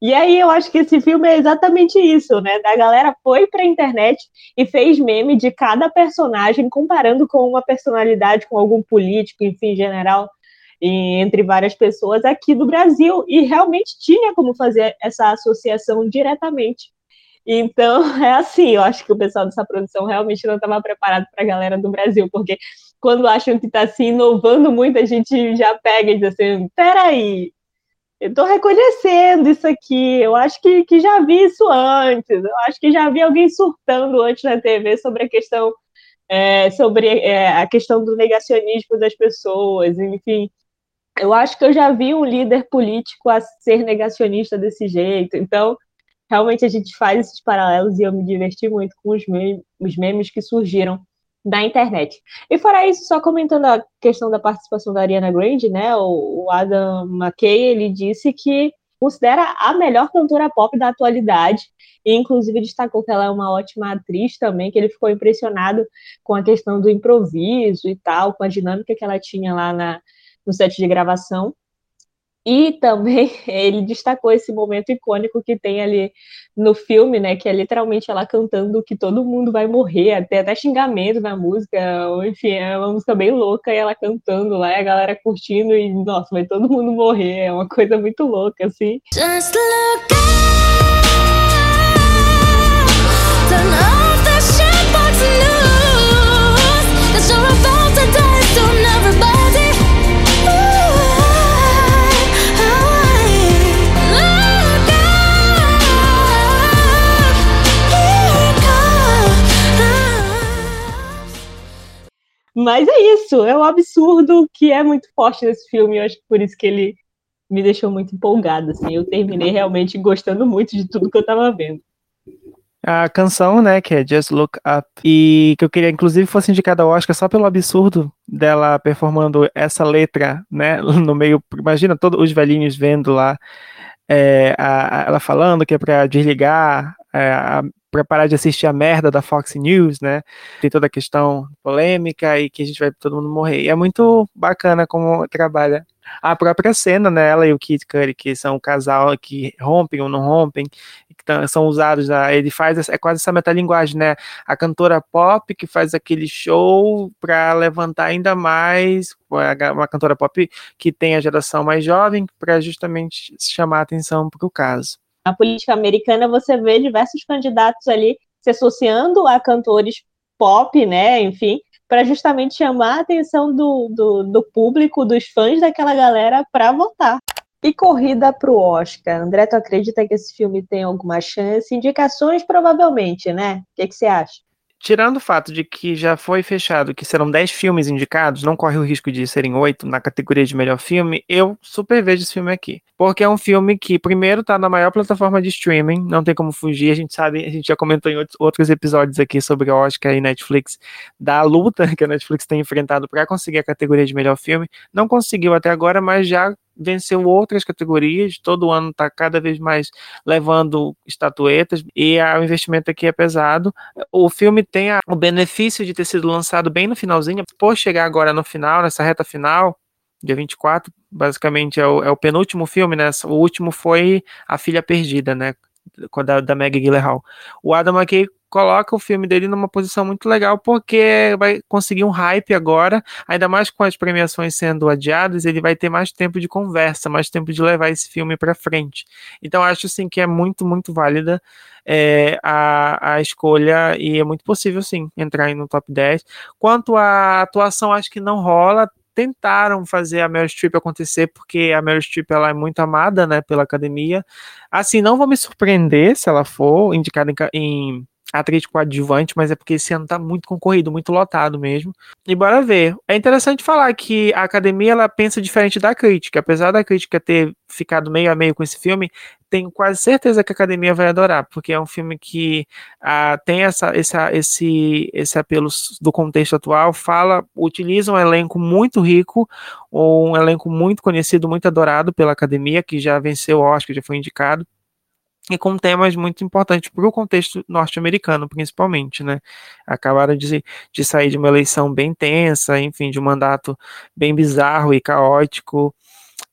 E aí eu acho que esse filme é exatamente isso, né? A galera foi para a internet e fez meme de cada personagem comparando com uma personalidade, com algum político, enfim, general entre várias pessoas aqui do Brasil, e realmente tinha como fazer essa associação diretamente. Então, [LAUGHS] é assim, eu acho que o pessoal dessa produção realmente não estava preparado para a galera do Brasil, porque quando acham que está se assim, inovando muito, a gente já pega e diz assim, peraí, eu estou reconhecendo isso aqui, eu acho que, que já vi isso antes, eu acho que já vi alguém surtando antes na TV sobre a questão é, sobre é, a questão do negacionismo das pessoas, enfim, eu acho que eu já vi um líder político a ser negacionista desse jeito. Então, realmente a gente faz esses paralelos e eu me diverti muito com os memes, os memes que surgiram da internet. E fora isso, só comentando a questão da participação da Ariana Grande, né? O, Adam McKay, ele disse que considera a melhor cantora pop da atualidade e inclusive destacou que ela é uma ótima atriz também, que ele ficou impressionado com a questão do improviso e tal, com a dinâmica que ela tinha lá na, no set de gravação. E também [LAUGHS] ele destacou esse momento icônico que tem ali no filme, né? Que é literalmente ela cantando que todo mundo vai morrer, até, até xingamento na música, ou, enfim, é uma música bem louca e ela cantando lá, a galera curtindo e, nossa, vai todo mundo morrer. É uma coisa muito louca, assim. Just look Mas é isso, é um absurdo que é muito forte nesse filme. Eu acho que por isso que ele me deixou muito empolgada. Assim. Eu terminei realmente gostando muito de tudo que eu estava vendo. A canção, né, que é Just Look Up, e que eu queria, inclusive, fosse indicada ao Oscar só pelo absurdo dela performando essa letra, né, [LAUGHS] no meio. Imagina todos os velhinhos vendo lá é, a, a, ela falando que é para desligar é, a, para parar de assistir a merda da Fox News, né? Tem toda a questão polêmica e que a gente vai todo mundo morrer. E é muito bacana como trabalha a própria cena, né? Ela e o Kid Curry, que são um casal que rompem ou não rompem, que são usados, ele faz, é quase essa metalinguagem, né? A cantora pop que faz aquele show para levantar ainda mais, uma cantora pop que tem a geração mais jovem, para justamente chamar a atenção para o caso na política americana você vê diversos candidatos ali se associando a cantores pop, né, enfim, para justamente chamar a atenção do, do, do, público, dos fãs daquela galera para votar. E corrida para o Oscar. André, tu acredita que esse filme tem alguma chance? Indicações, provavelmente, né? O que, que você acha? Tirando o fato de que já foi fechado que serão 10 filmes indicados, não corre o risco de serem 8 na categoria de melhor filme, eu super vejo esse filme aqui. Porque é um filme que, primeiro, tá na maior plataforma de streaming, não tem como fugir, a gente sabe, a gente já comentou em outros episódios aqui sobre Oscar e Netflix, da luta [LAUGHS] que a Netflix tem enfrentado para conseguir a categoria de melhor filme. Não conseguiu até agora, mas já venceu outras categorias, todo ano está cada vez mais levando estatuetas e o investimento aqui é pesado. O filme tem a, o benefício de ter sido lançado bem no finalzinho, por chegar agora no final, nessa reta final, dia 24, basicamente é o, é o penúltimo filme, né? O último foi A Filha Perdida, né? Da, da Maggie Gyllenhaal. O Adam McKay coloca o filme dele numa posição muito legal, porque vai conseguir um hype agora, ainda mais com as premiações sendo adiadas, ele vai ter mais tempo de conversa, mais tempo de levar esse filme para frente. Então acho assim que é muito, muito válida é, a, a escolha e é muito possível sim entrar no top 10. Quanto à atuação, acho que não rola, tentaram fazer a Meryl Streep acontecer, porque a Meryl Streep ela é muito amada, né, pela academia. Assim, não vou me surpreender se ela for indicada em, em atriz coadjuvante, mas é porque esse ano tá muito concorrido, muito lotado mesmo. E bora ver. É interessante falar que a academia ela pensa diferente da crítica. Apesar da crítica ter ficado meio a meio com esse filme, tenho quase certeza que a academia vai adorar, porque é um filme que ah, tem essa, essa, esse, esse apelo do contexto atual, fala, utiliza um elenco muito rico, um elenco muito conhecido, muito adorado pela academia, que já venceu o Oscar, já foi indicado e com temas muito importantes para o contexto norte-americano, principalmente, né? Acabaram de, de sair de uma eleição bem tensa, enfim, de um mandato bem bizarro e caótico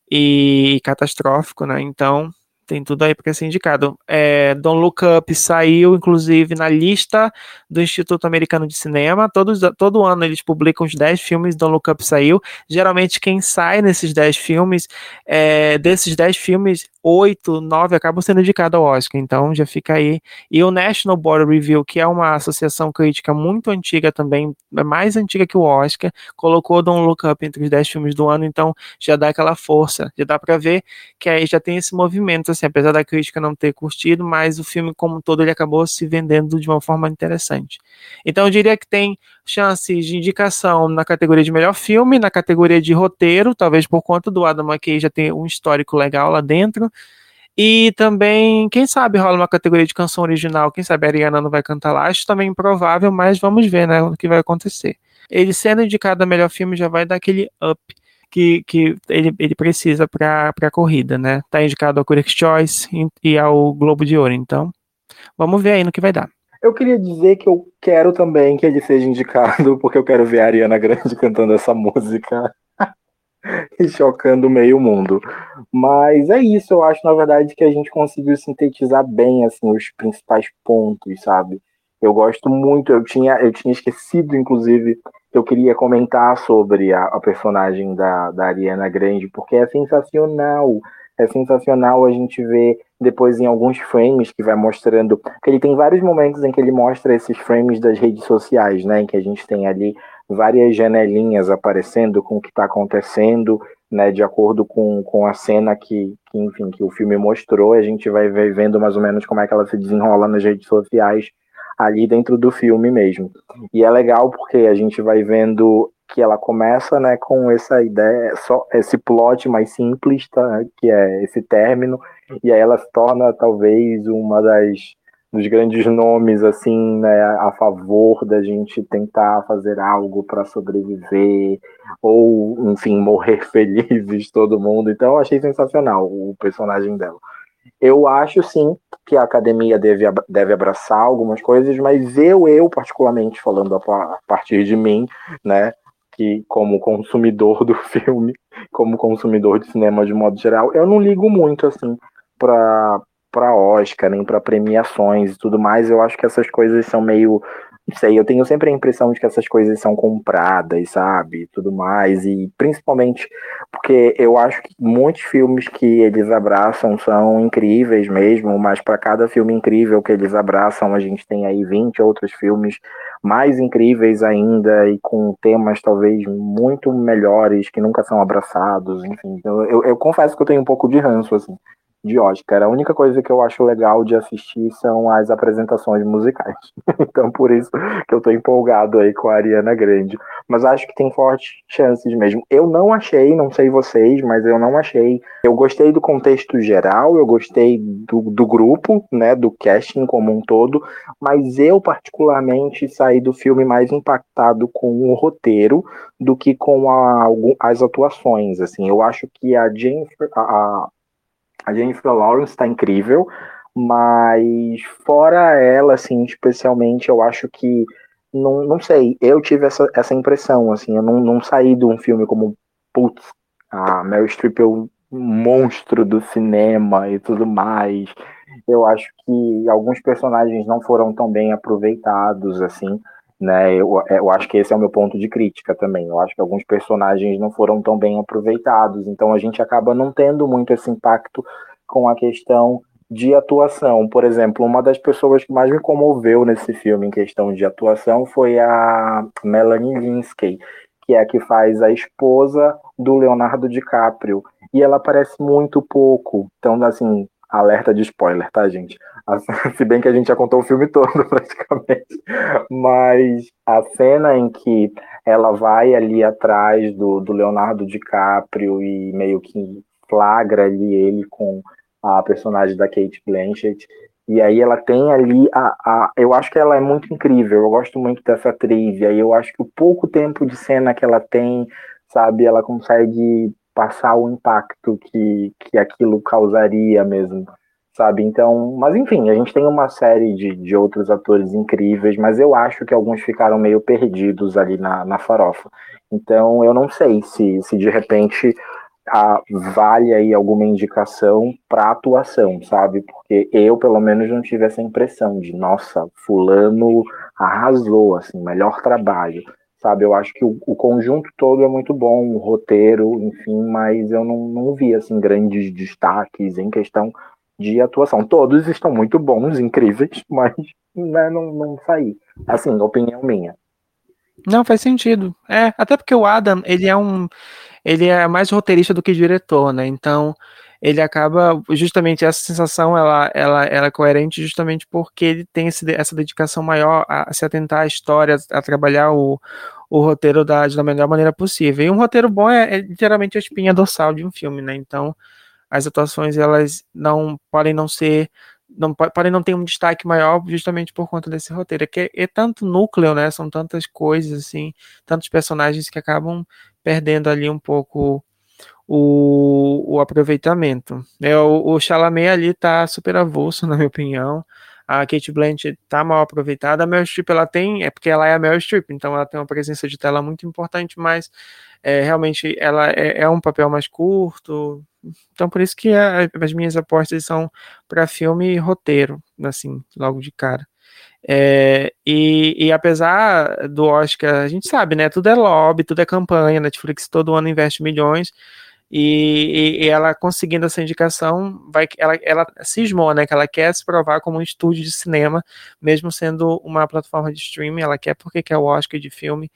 e catastrófico, né? Então, tem tudo aí para ser indicado. É, Don't Look Up saiu, inclusive, na lista do Instituto Americano de Cinema. Todos, todo ano eles publicam os 10 filmes, Don't Look Up saiu. Geralmente, quem sai nesses 10 filmes, é, desses 10 filmes, oito, nove acabam sendo indicados ao Oscar, então já fica aí. E o National Board Review, que é uma associação crítica muito antiga também, é mais antiga que o Oscar, colocou Don't Look Up entre os dez filmes do ano, então já dá aquela força, já dá para ver que aí já tem esse movimento, assim, apesar da crítica não ter curtido, mas o filme como um todo ele acabou se vendendo de uma forma interessante. Então eu diria que tem chances de indicação na categoria de melhor filme, na categoria de roteiro, talvez por conta do Adam McKay já ter um histórico legal lá dentro, e também, quem sabe rola uma categoria de canção original, quem sabe a Ariana não vai cantar lá, acho também improvável, mas vamos ver, né, o que vai acontecer. Ele sendo indicado a melhor filme já vai dar aquele up que, que ele, ele precisa para a corrida, né? Tá indicado ao Critics' Choice e ao Globo de Ouro, então vamos ver aí no que vai dar. Eu queria dizer que eu quero também que ele seja indicado, [LAUGHS] porque eu quero ver a Ariana Grande [LAUGHS] cantando essa música [LAUGHS] e chocando meio mundo. Mas é isso, eu acho, na verdade, que a gente conseguiu sintetizar bem assim os principais pontos, sabe? Eu gosto muito, eu tinha, eu tinha esquecido, inclusive, eu queria comentar sobre a, a personagem da, da Ariana Grande, porque é sensacional. É sensacional a gente ver depois em alguns frames que vai mostrando. que ele tem vários momentos em que ele mostra esses frames das redes sociais, né? Em que a gente tem ali várias janelinhas aparecendo com o que está acontecendo, né, de acordo com, com a cena que, que, enfim, que o filme mostrou, a gente vai vendo mais ou menos como é que ela se desenrola nas redes sociais ali dentro do filme mesmo. E é legal porque a gente vai vendo que ela começa, né, com essa ideia, só esse plot mais simples, tá, que é esse término, e aí ela se torna talvez uma das dos grandes nomes assim né, a favor da gente tentar fazer algo para sobreviver ou enfim morrer [LAUGHS] felizes todo mundo. Então eu achei sensacional o personagem dela eu acho sim que a academia deve, deve abraçar algumas coisas mas eu eu particularmente falando a partir de mim né que como consumidor do [LAUGHS] filme como consumidor de cinema de modo geral eu não ligo muito assim para para Oscar, nem para premiações e tudo mais. Eu acho que essas coisas são meio. Não sei, eu tenho sempre a impressão de que essas coisas são compradas, sabe? Tudo mais. E principalmente porque eu acho que muitos filmes que eles abraçam são incríveis mesmo, mas para cada filme incrível que eles abraçam, a gente tem aí 20 outros filmes mais incríveis ainda e com temas talvez muito melhores que nunca são abraçados. Enfim, eu, eu, eu confesso que eu tenho um pouco de ranço, assim de Oscar. A única coisa que eu acho legal de assistir são as apresentações musicais. [LAUGHS] então, por isso que eu tô empolgado aí com a Ariana Grande. Mas acho que tem fortes chances mesmo. Eu não achei, não sei vocês, mas eu não achei. Eu gostei do contexto geral, eu gostei do, do grupo, né, do casting como um todo, mas eu particularmente saí do filme mais impactado com o roteiro do que com a, as atuações. Assim, eu acho que a Jennifer, a, a Jennifer Lawrence está incrível, mas fora ela, assim, especialmente, eu acho que não, não sei, eu tive essa, essa impressão, assim, eu não, não saí de um filme como, putz, a Meryl Streep é um monstro do cinema e tudo mais. Eu acho que alguns personagens não foram tão bem aproveitados, assim, né? Eu, eu acho que esse é o meu ponto de crítica também. Eu acho que alguns personagens não foram tão bem aproveitados, então a gente acaba não tendo muito esse impacto com a questão de atuação. Por exemplo, uma das pessoas que mais me comoveu nesse filme em questão de atuação foi a Melanie Linsky, que é a que faz a esposa do Leonardo DiCaprio. E ela aparece muito pouco. Então, assim, Alerta de spoiler, tá, gente? [LAUGHS] Se bem que a gente já contou o filme todo, [LAUGHS] praticamente. Mas a cena em que ela vai ali atrás do, do Leonardo DiCaprio e meio que flagra ali ele com a personagem da Kate Blanchett. E aí ela tem ali a, a. Eu acho que ela é muito incrível. Eu gosto muito dessa atriz. E aí eu acho que o pouco tempo de cena que ela tem, sabe, ela consegue passar o impacto que, que aquilo causaria mesmo, sabe? Então, mas enfim, a gente tem uma série de, de outros atores incríveis, mas eu acho que alguns ficaram meio perdidos ali na, na farofa. Então, eu não sei se, se de repente a, vale aí alguma indicação para atuação, sabe? Porque eu, pelo menos, não tive essa impressão de, nossa, fulano arrasou, assim, melhor trabalho sabe? Eu acho que o, o, conjunto todo é muito bom, o roteiro, enfim, mas eu não, não vi, assim, grandes destaques em questão de atuação. Todos estão muito bons, incríveis, [LAUGHS] mas né, não, não saí. Assim, opinião minha. Não, faz sentido. É, até porque o Adam, ele é um. Ele é mais roteirista do que diretor, né? Então, ele acaba justamente essa sensação ela, ela, ela é coerente justamente porque ele tem esse, essa dedicação maior a, a se atentar à história, a trabalhar o, o roteiro da, da melhor maneira possível. E um roteiro bom é, é literalmente a espinha dorsal de um filme, né? Então, as atuações elas não podem não ser não podem não ter um destaque maior justamente por conta desse roteiro. É que é, é, tanto núcleo, né? São tantas coisas assim, tantos personagens que acabam perdendo ali um pouco o, o aproveitamento. É, o, o Chalamet ali tá super avulso, [LAUGHS] na minha opinião a Kate Blanchett tá mal aproveitada. A Meryl Streep, ela tem, é porque ela é a Meryl Streep, então ela tem uma presença de tela muito importante, mas é, realmente ela é, é, um papel mais curto. Então por isso que a, as minhas apostas são para filme e roteiro, assim, logo de cara. É, e, e, apesar do Oscar, a gente sabe, né? Tudo é lobby, tudo é campanha. Netflix todo ano investe milhões. E, e, ela conseguindo essa indicação, vai, ela, ela cismou, né, que ela quer se provar como um estúdio de cinema, mesmo sendo uma plataforma de streaming, ela quer porque quer o Oscar de filme,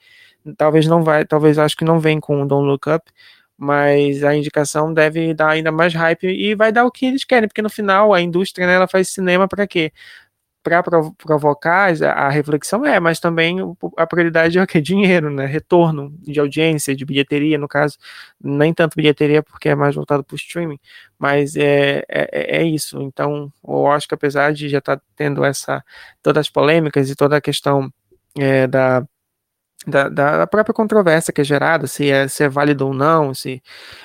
talvez não vai, talvez acho que não vem com o Don't Look Up, mas a indicação deve dar ainda mais hype e vai dar o que eles querem, porque no final a indústria, né, ela faz cinema para quê? Para provocar a reflexão é, mas também a prioridade é o que? [LAUGHS] Dinheiro, né? Retorno de audiência, de bilheteria, no caso, nem tanto bilheteria porque é mais voltado para o streaming, mas é, é, é, isso. Então, eu acho que apesar de já estar tá tendo essa todas as polêmicas e toda a questão é, da da, da, própria controvérsia que é gerada, se é, se é válido ou não, se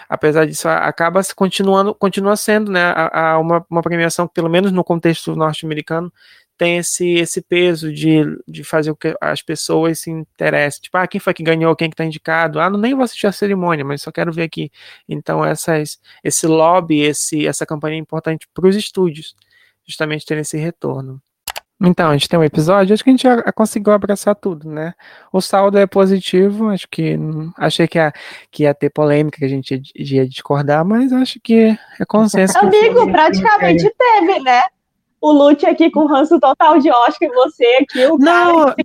apesar disso acaba continuando, continua sendo né, a, a uma, uma premiação que, pelo menos no contexto norte-americano, tem esse, esse peso de, de fazer o que as pessoas se interessem. Tipo, ah, quem foi que ganhou, quem que tá indicado? Ah, não nem vou assistir a cerimônia, mas só quero ver aqui. Então, essas, esse lobby, esse, essa campanha é importante para os estúdios, justamente ter esse retorno. Então, a gente tem um episódio, acho que a gente já conseguiu abraçar tudo, né? O saldo é positivo, acho que achei que ia, que ia ter polêmica, que a gente ia, ia discordar, mas acho que é consenso. Amigo, praticamente teve, né? O Lute aqui com ranço total de Oscar e você aqui, o não, cara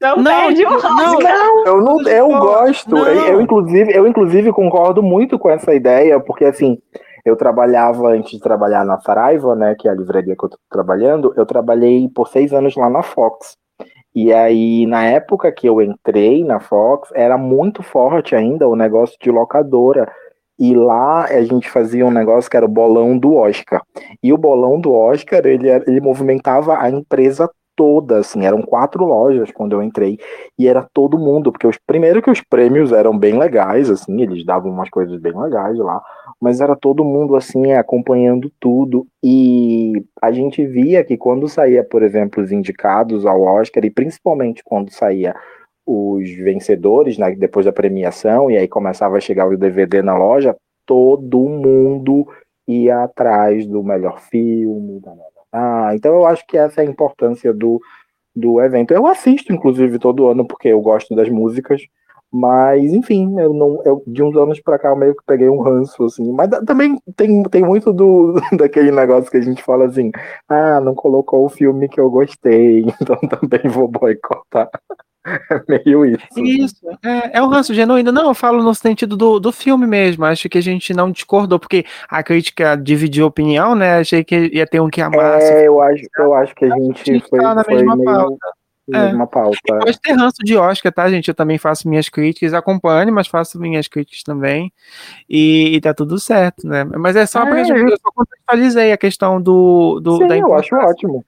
não, não perde o Oscar. Não, eu, não, eu gosto, eu, eu, inclusive, eu inclusive concordo muito com essa ideia, porque assim, eu trabalhava, antes de trabalhar na Saraiva, né, que é a livraria que eu tô trabalhando, eu trabalhei por seis anos lá na Fox. E aí, na época que eu entrei na Fox, era muito forte ainda o negócio de locadora. E lá a gente fazia um negócio que era o bolão do Oscar. E o bolão do Oscar, ele, ele movimentava a empresa toda, assim, eram quatro lojas quando eu entrei, e era todo mundo, porque os, primeiro que os prêmios eram bem legais, assim, eles davam umas coisas bem legais lá, mas era todo mundo, assim, acompanhando tudo, e a gente via que quando saía, por exemplo, os indicados ao Oscar, e principalmente quando saía os vencedores, né, depois da premiação, e aí começava a chegar o DVD na loja, todo mundo ia atrás do melhor filme. Ah, então eu acho que essa é a importância do, do evento. Eu assisto, inclusive, todo ano, porque eu gosto das músicas, mas, enfim, eu não, eu, de uns anos para cá eu meio que peguei um ranço, assim. Mas também tem, tem muito do, [LAUGHS] daquele negócio que a gente fala assim: ah, não colocou o filme que eu gostei, [LAUGHS] então também vou boicotar. É [LAUGHS] meio isso. Isso, é, é um ranço genuíno. Não, eu falo no sentido do, do filme mesmo. Acho que a gente não discordou, porque a crítica dividiu opinião, né? Achei que ia ter um que amasse. É, eu acho, eu acho que a gente foi, tá na foi mesma meio pauta. É. pauta. Pode ter ranço de Oscar, tá, gente? Eu também faço minhas críticas, acompanho, mas faço minhas críticas também. E, e tá tudo certo, né? Mas é só É, porque eu- eu só contextualizei a questão do, do Sim, da eu acho importância.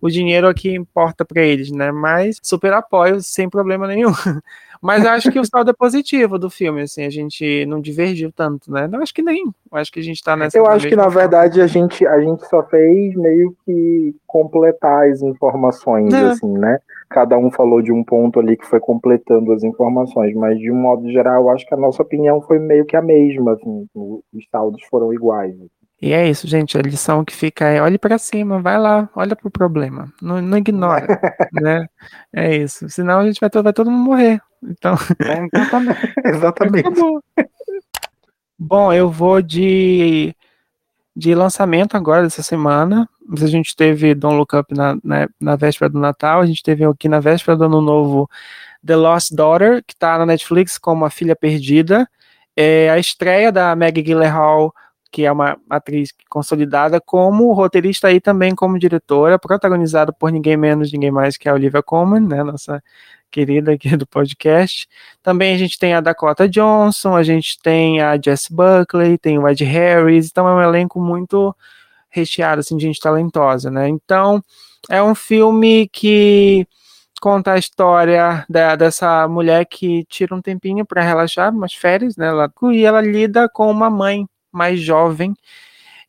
O dinheiro aqui importa pra eles, né? Mas super apoio, sem problema nenhum. [LAUGHS] Mas acho que o saldo é positivo do filme, assim, a gente não divergiu tanto, né? Não acho que nem. Acho que a gente tá nessa. Eu acho que na verdade a gente, a gente só fez meio que completar as informações, É. assim, né? Cada um falou de um ponto ali que foi completando as informações, mas de um modo geral, eu acho que a nossa opinião foi meio que a mesma, assim, os saldos foram iguais. E é isso, gente. A lição que fica é olhe pra cima, vai lá, olha pro problema. Não, não ignora, [LAUGHS] né? É isso. Senão a gente vai, to- vai todo mundo morrer. Então, É, exatamente. [LAUGHS] exatamente. Bom, eu vou de, de lançamento agora dessa semana. A gente teve Don't Look Up na, na, na véspera do Natal, a gente teve aqui na véspera do Ano Novo The Lost Daughter, que tá na Netflix como A Filha Perdida. É a estreia da Maggie Gyllenhaal, que é uma atriz consolidada, como roteirista e também como diretora, protagonizada por ninguém menos, ninguém mais que a Olivia Colman, né, nossa querida aqui do podcast. Também a gente tem a Dakota Johnson, a gente tem a Jess Buckley, tem o Ed Harris, então é um elenco muito recheado assim, de gente talentosa, né? Então, é um filme que conta a história da- dessa mulher que tira um tempinho para relaxar, umas férias, né? Ela, e ela lida com uma mãe mais jovem.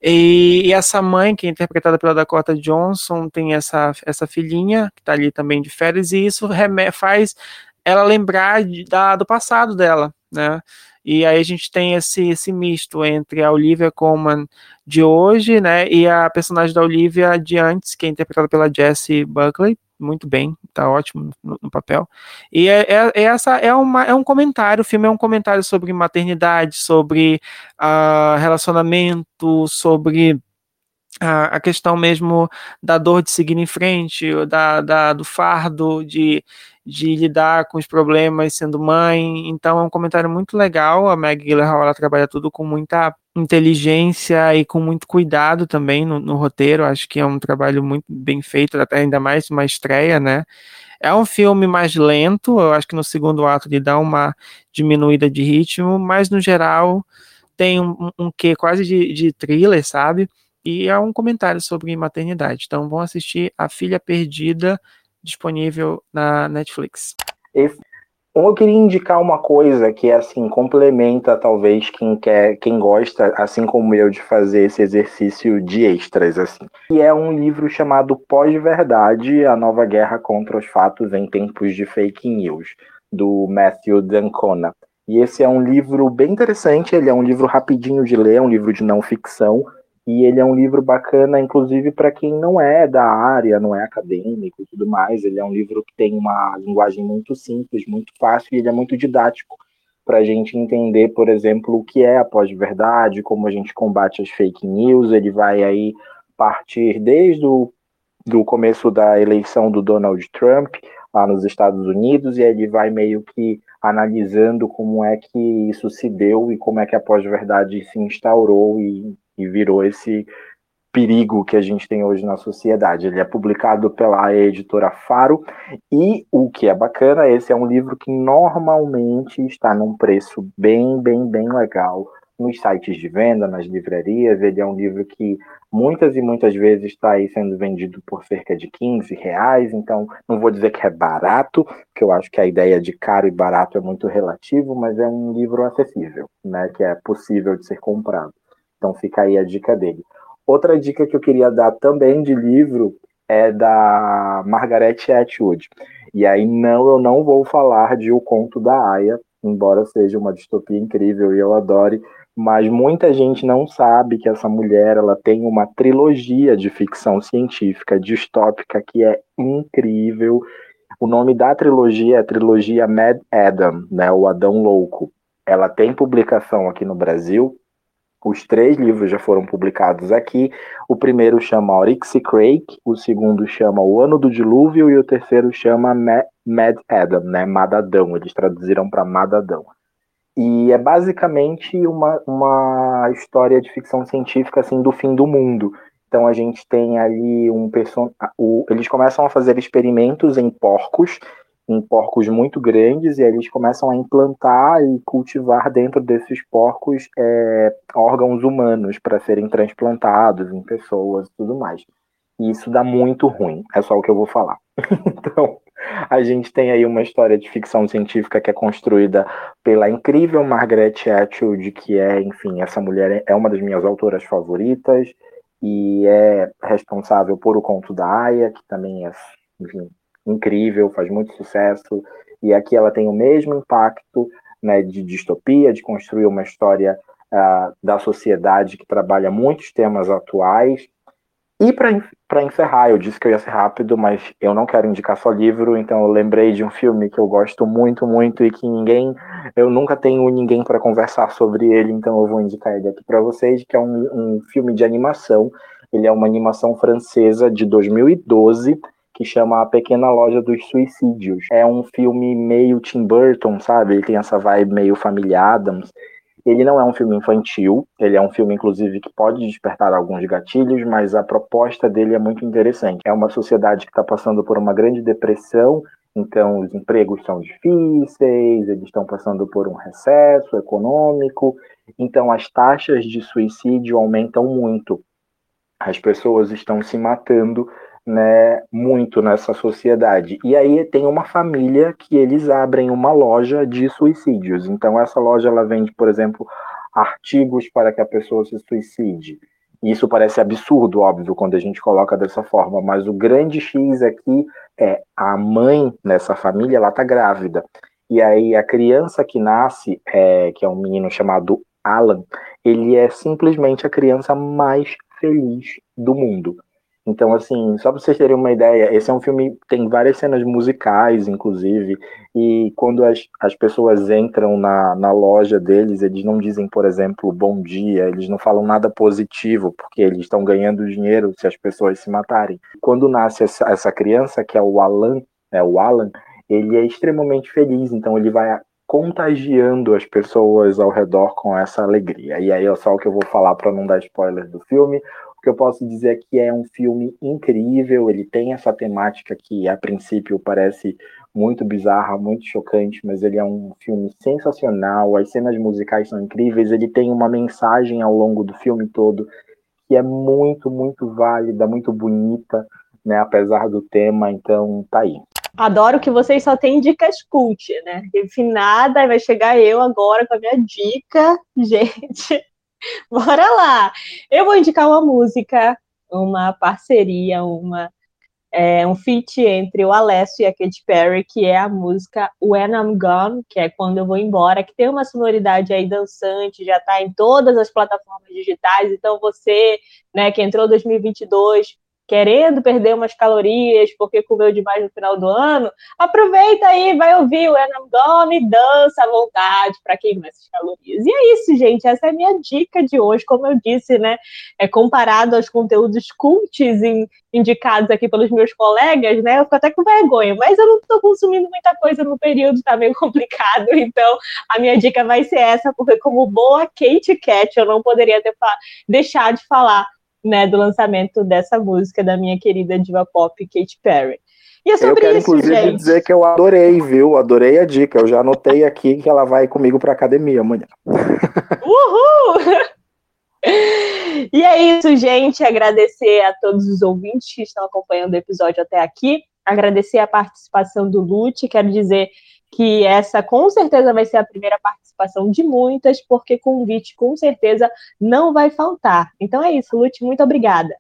E, e essa mãe, que é interpretada pela Dakota Johnson, tem essa, essa filhinha que tá ali também de férias, e isso faz ela lembrar de- da, do passado dela, né? E aí a gente tem esse, esse misto entre a Olivia Colman de hoje, né, e a personagem da Olivia de antes, que é interpretada pela Jessie Buckley, muito bem, tá ótimo no, no papel. E é, é- é essa é, uma, é um comentário, o filme é um comentário sobre maternidade, sobre ah, relacionamento, sobre a, a questão mesmo da dor de seguir em frente, da, da- do fardo de, de lidar com os problemas sendo mãe. Então é um comentário muito legal. A Meg Gyllenhaal ela trabalha tudo com muita inteligência e com muito cuidado também no, no roteiro. Acho que é um trabalho muito bem feito, até ainda mais uma estreia, né? É um filme mais lento, eu acho que no segundo ato ele dá uma diminuída de ritmo, mas no geral tem um, um, quê quase de, de thriller, sabe? E é um comentário sobre maternidade. Então vão assistir A Filha Perdida, disponível na Netflix. Esse- Eu queria indicar uma coisa que assim complementa talvez quem quer, quem gosta, assim como eu, de fazer esse exercício de extras assim. E é um livro chamado Pós-verdade: A Nova Guerra contra os Fatos em Tempos de Fake News, do Matthew Dancona. E esse é um livro bem interessante, ele é um livro rapidinho de ler, é um livro de não ficção. E ele é um livro bacana, inclusive para quem não é da área, não é acadêmico e tudo mais. Ele é um livro que tem uma linguagem muito simples, muito fácil e ele é muito didático para a gente entender, por exemplo, o que é a pós-verdade, como a gente combate as fake news. Ele vai aí partir desde o do começo da eleição do Donald Trump lá nos Estados Unidos e ele vai meio que analisando como é que isso se deu e como é que a pós-verdade se instaurou e, e virou esse perigo que a gente tem hoje na sociedade. Ele é publicado pela editora Faro e o que é bacana, esse é um livro que normalmente está num preço bem, bem, bem legal nos sites de venda, nas livrarias. Ele é um livro que muitas e muitas vezes está aí sendo vendido por cerca de 15 reais, então não vou dizer que é barato, porque eu acho que a ideia de caro e barato é muito relativo, mas é um livro acessível, né, que é possível de ser comprado. Então fica aí a dica dele. Outra dica que eu queria dar também de livro é da Margaret Atwood. E aí não, eu não vou falar de O Conto da Aya, embora seja uma distopia incrível e eu adore, mas muita gente não sabe que essa mulher ela tem uma trilogia de ficção científica distópica que é incrível. O nome da trilogia é a trilogia Mad Adam, né, o Adão Louco. Ela tem publicação aqui no Brasil Os três livros já foram publicados aqui. O primeiro chama Oryx Crake, o segundo chama O Ano do Dilúvio e o terceiro chama Mad Adam, né? Madadão. Eles traduziram para Madadão. E é basicamente uma, uma história de ficção científica assim do fim do mundo. Então a gente tem ali um person... eles começam a fazer experimentos em porcos, em porcos muito grandes, e eles começam a implantar e cultivar dentro desses porcos é, órgãos humanos para serem transplantados em pessoas e tudo mais. E isso dá muito ruim, é só o que eu vou falar. [LAUGHS] então, a gente tem aí uma história de ficção científica que é construída pela incrível Margaret Atwood, que é, enfim, essa mulher é uma das minhas autoras favoritas e é responsável por O Conto da Aya, que também é, enfim, incrível, faz muito sucesso. E aqui ela tem o mesmo impacto né, de distopia, de construir uma história uh, da sociedade que trabalha muitos temas atuais e para encerrar, eu disse que eu ia ser rápido, mas eu não quero indicar só livro, então eu lembrei de um filme que eu gosto muito, muito e que ninguém, eu nunca tenho ninguém para conversar sobre ele, então eu vou indicar ele aqui para vocês, que é um, um filme de animação. Ele é uma animação francesa de 2012 que chama A Pequena Loja dos Suicídios. É um filme meio Tim Burton, sabe? Ele tem essa vibe meio Família Adams. Ele não é um filme infantil, ele é um filme, inclusive, que pode despertar alguns gatilhos, mas a proposta dele é muito interessante. É uma sociedade que está passando por uma grande depressão, então os empregos são difíceis, eles estão passando por um recesso econômico, então as taxas de suicídio aumentam muito. As pessoas estão se matando né, muito nessa sociedade. E aí tem uma família que eles abrem uma loja de suicídios. Então essa loja ela vende, por exemplo, artigos para que a pessoa se suicide. Isso parece absurdo, óbvio, quando a gente coloca dessa forma, mas o grande X aqui é a mãe nessa família, ela tá grávida. E aí a criança que nasce, é, que é um menino chamado Alan, ele é simplesmente a criança mais feliz do mundo. Então, assim, só para vocês terem uma ideia, esse é um filme tem várias cenas musicais, inclusive, e quando as, as pessoas entram na, na loja deles, eles não dizem, por exemplo, bom dia, eles não falam nada positivo, porque eles estão ganhando dinheiro se as pessoas se matarem. Quando nasce essa, essa criança, que é o Alan, é o Alan, ele é extremamente feliz, então ele vai contagiando as pessoas ao redor com essa alegria. E aí é só o que eu vou falar para não dar spoiler do filme. O que eu posso dizer é que é um filme incrível, ele tem essa temática que a princípio parece muito bizarra, muito chocante, mas ele é um filme sensacional, as cenas musicais são incríveis, ele tem uma mensagem ao longo do filme todo que é muito, muito válida, muito bonita, né, apesar do tema, então tá aí. Adoro que vocês só têm dicas cult, né? Refinada, vai chegar eu agora com a minha dica, [LAUGHS] gente. [LAUGHS] Bora lá! Eu vou indicar uma música, uma parceria, uma é, um feat entre o Alessio e a Katy Perry, que é a música When I'm Gone, que é quando eu vou embora, que tem uma sonoridade aí dançante, já está em todas as plataformas digitais. Então você, né, que entrou 2022 querendo perder umas calorias porque comeu demais no final do ano, aproveita aí, vai ouvir o When I'm Gone e dança à vontade para queimar essas calorias. E é isso, gente. Essa é a minha dica de hoje. Como eu disse, né? É comparado aos conteúdos cults indicados aqui pelos meus colegas, né? Eu fico até com vergonha, mas eu não estou consumindo muita coisa no período, tá meio [LAUGHS] complicado. Então, a minha dica vai ser essa, porque como boa Kate Cat, eu não poderia ter deixar de falar né, do lançamento dessa música da minha querida diva pop Katy Perry. E é sobre eu quero, isso, inclusive, gente. dizer que eu adorei, viu? Adorei a dica. Eu já anotei aqui que ela vai comigo para academia amanhã. [LAUGHS] Uhul! E é isso, gente. Agradecer a todos os ouvintes que estão acompanhando o episódio até aqui. Agradecer a participação do Lute. Quero dizer que essa com certeza vai ser a primeira participação de muitas, porque convite com certeza não vai faltar. Então é isso, Lute, muito obrigada.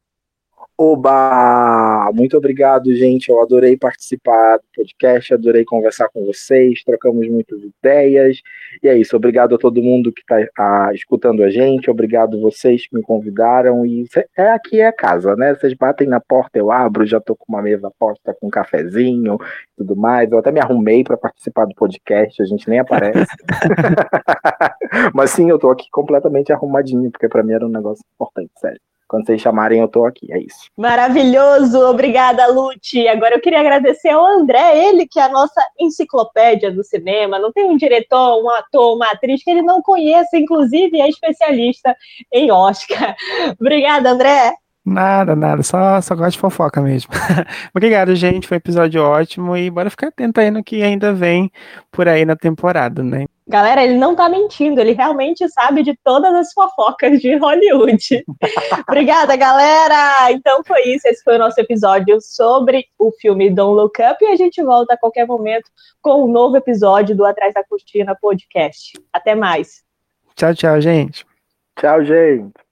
Oba! Muito obrigado, gente. Eu adorei participar do podcast, adorei conversar com vocês, trocamos muitas ideias. E é isso. Obrigado a todo mundo que está escutando a gente, obrigado vocês que me convidaram. E é aqui é a casa, né? Vocês batem na porta, eu abro, já estou com uma mesa posta com um cafezinho e tudo mais. Eu até me arrumei para participar do podcast, a gente nem aparece. [LAUGHS] [LAUGHS] Mas sim, eu estou aqui completamente arrumadinho, porque para mim era um negócio importante, sério. Quando vocês chamarem, eu tô aqui. É isso. Maravilhoso! Obrigada, Lute. Agora eu queria agradecer ao André, ele que é a nossa enciclopédia do cinema. Não tem um diretor, um ator, uma atriz que ele não conheça, inclusive é especialista em Oscar. [LAUGHS] Obrigada, André. Nada, nada, só, só gosto de fofoca mesmo. [LAUGHS] Obrigado, gente, foi um episódio ótimo e bora ficar atento aí no que ainda vem por aí na temporada, né? Galera, ele não tá mentindo, ele realmente sabe de todas as fofocas de Hollywood. [LAUGHS] Obrigada, galera! Então foi isso, esse foi o nosso episódio sobre o filme Don't Look Up e a gente volta a qualquer momento com um novo episódio do Atrás da Cortina Podcast. Até mais. Tchau, tchau, gente. Tchau, gente.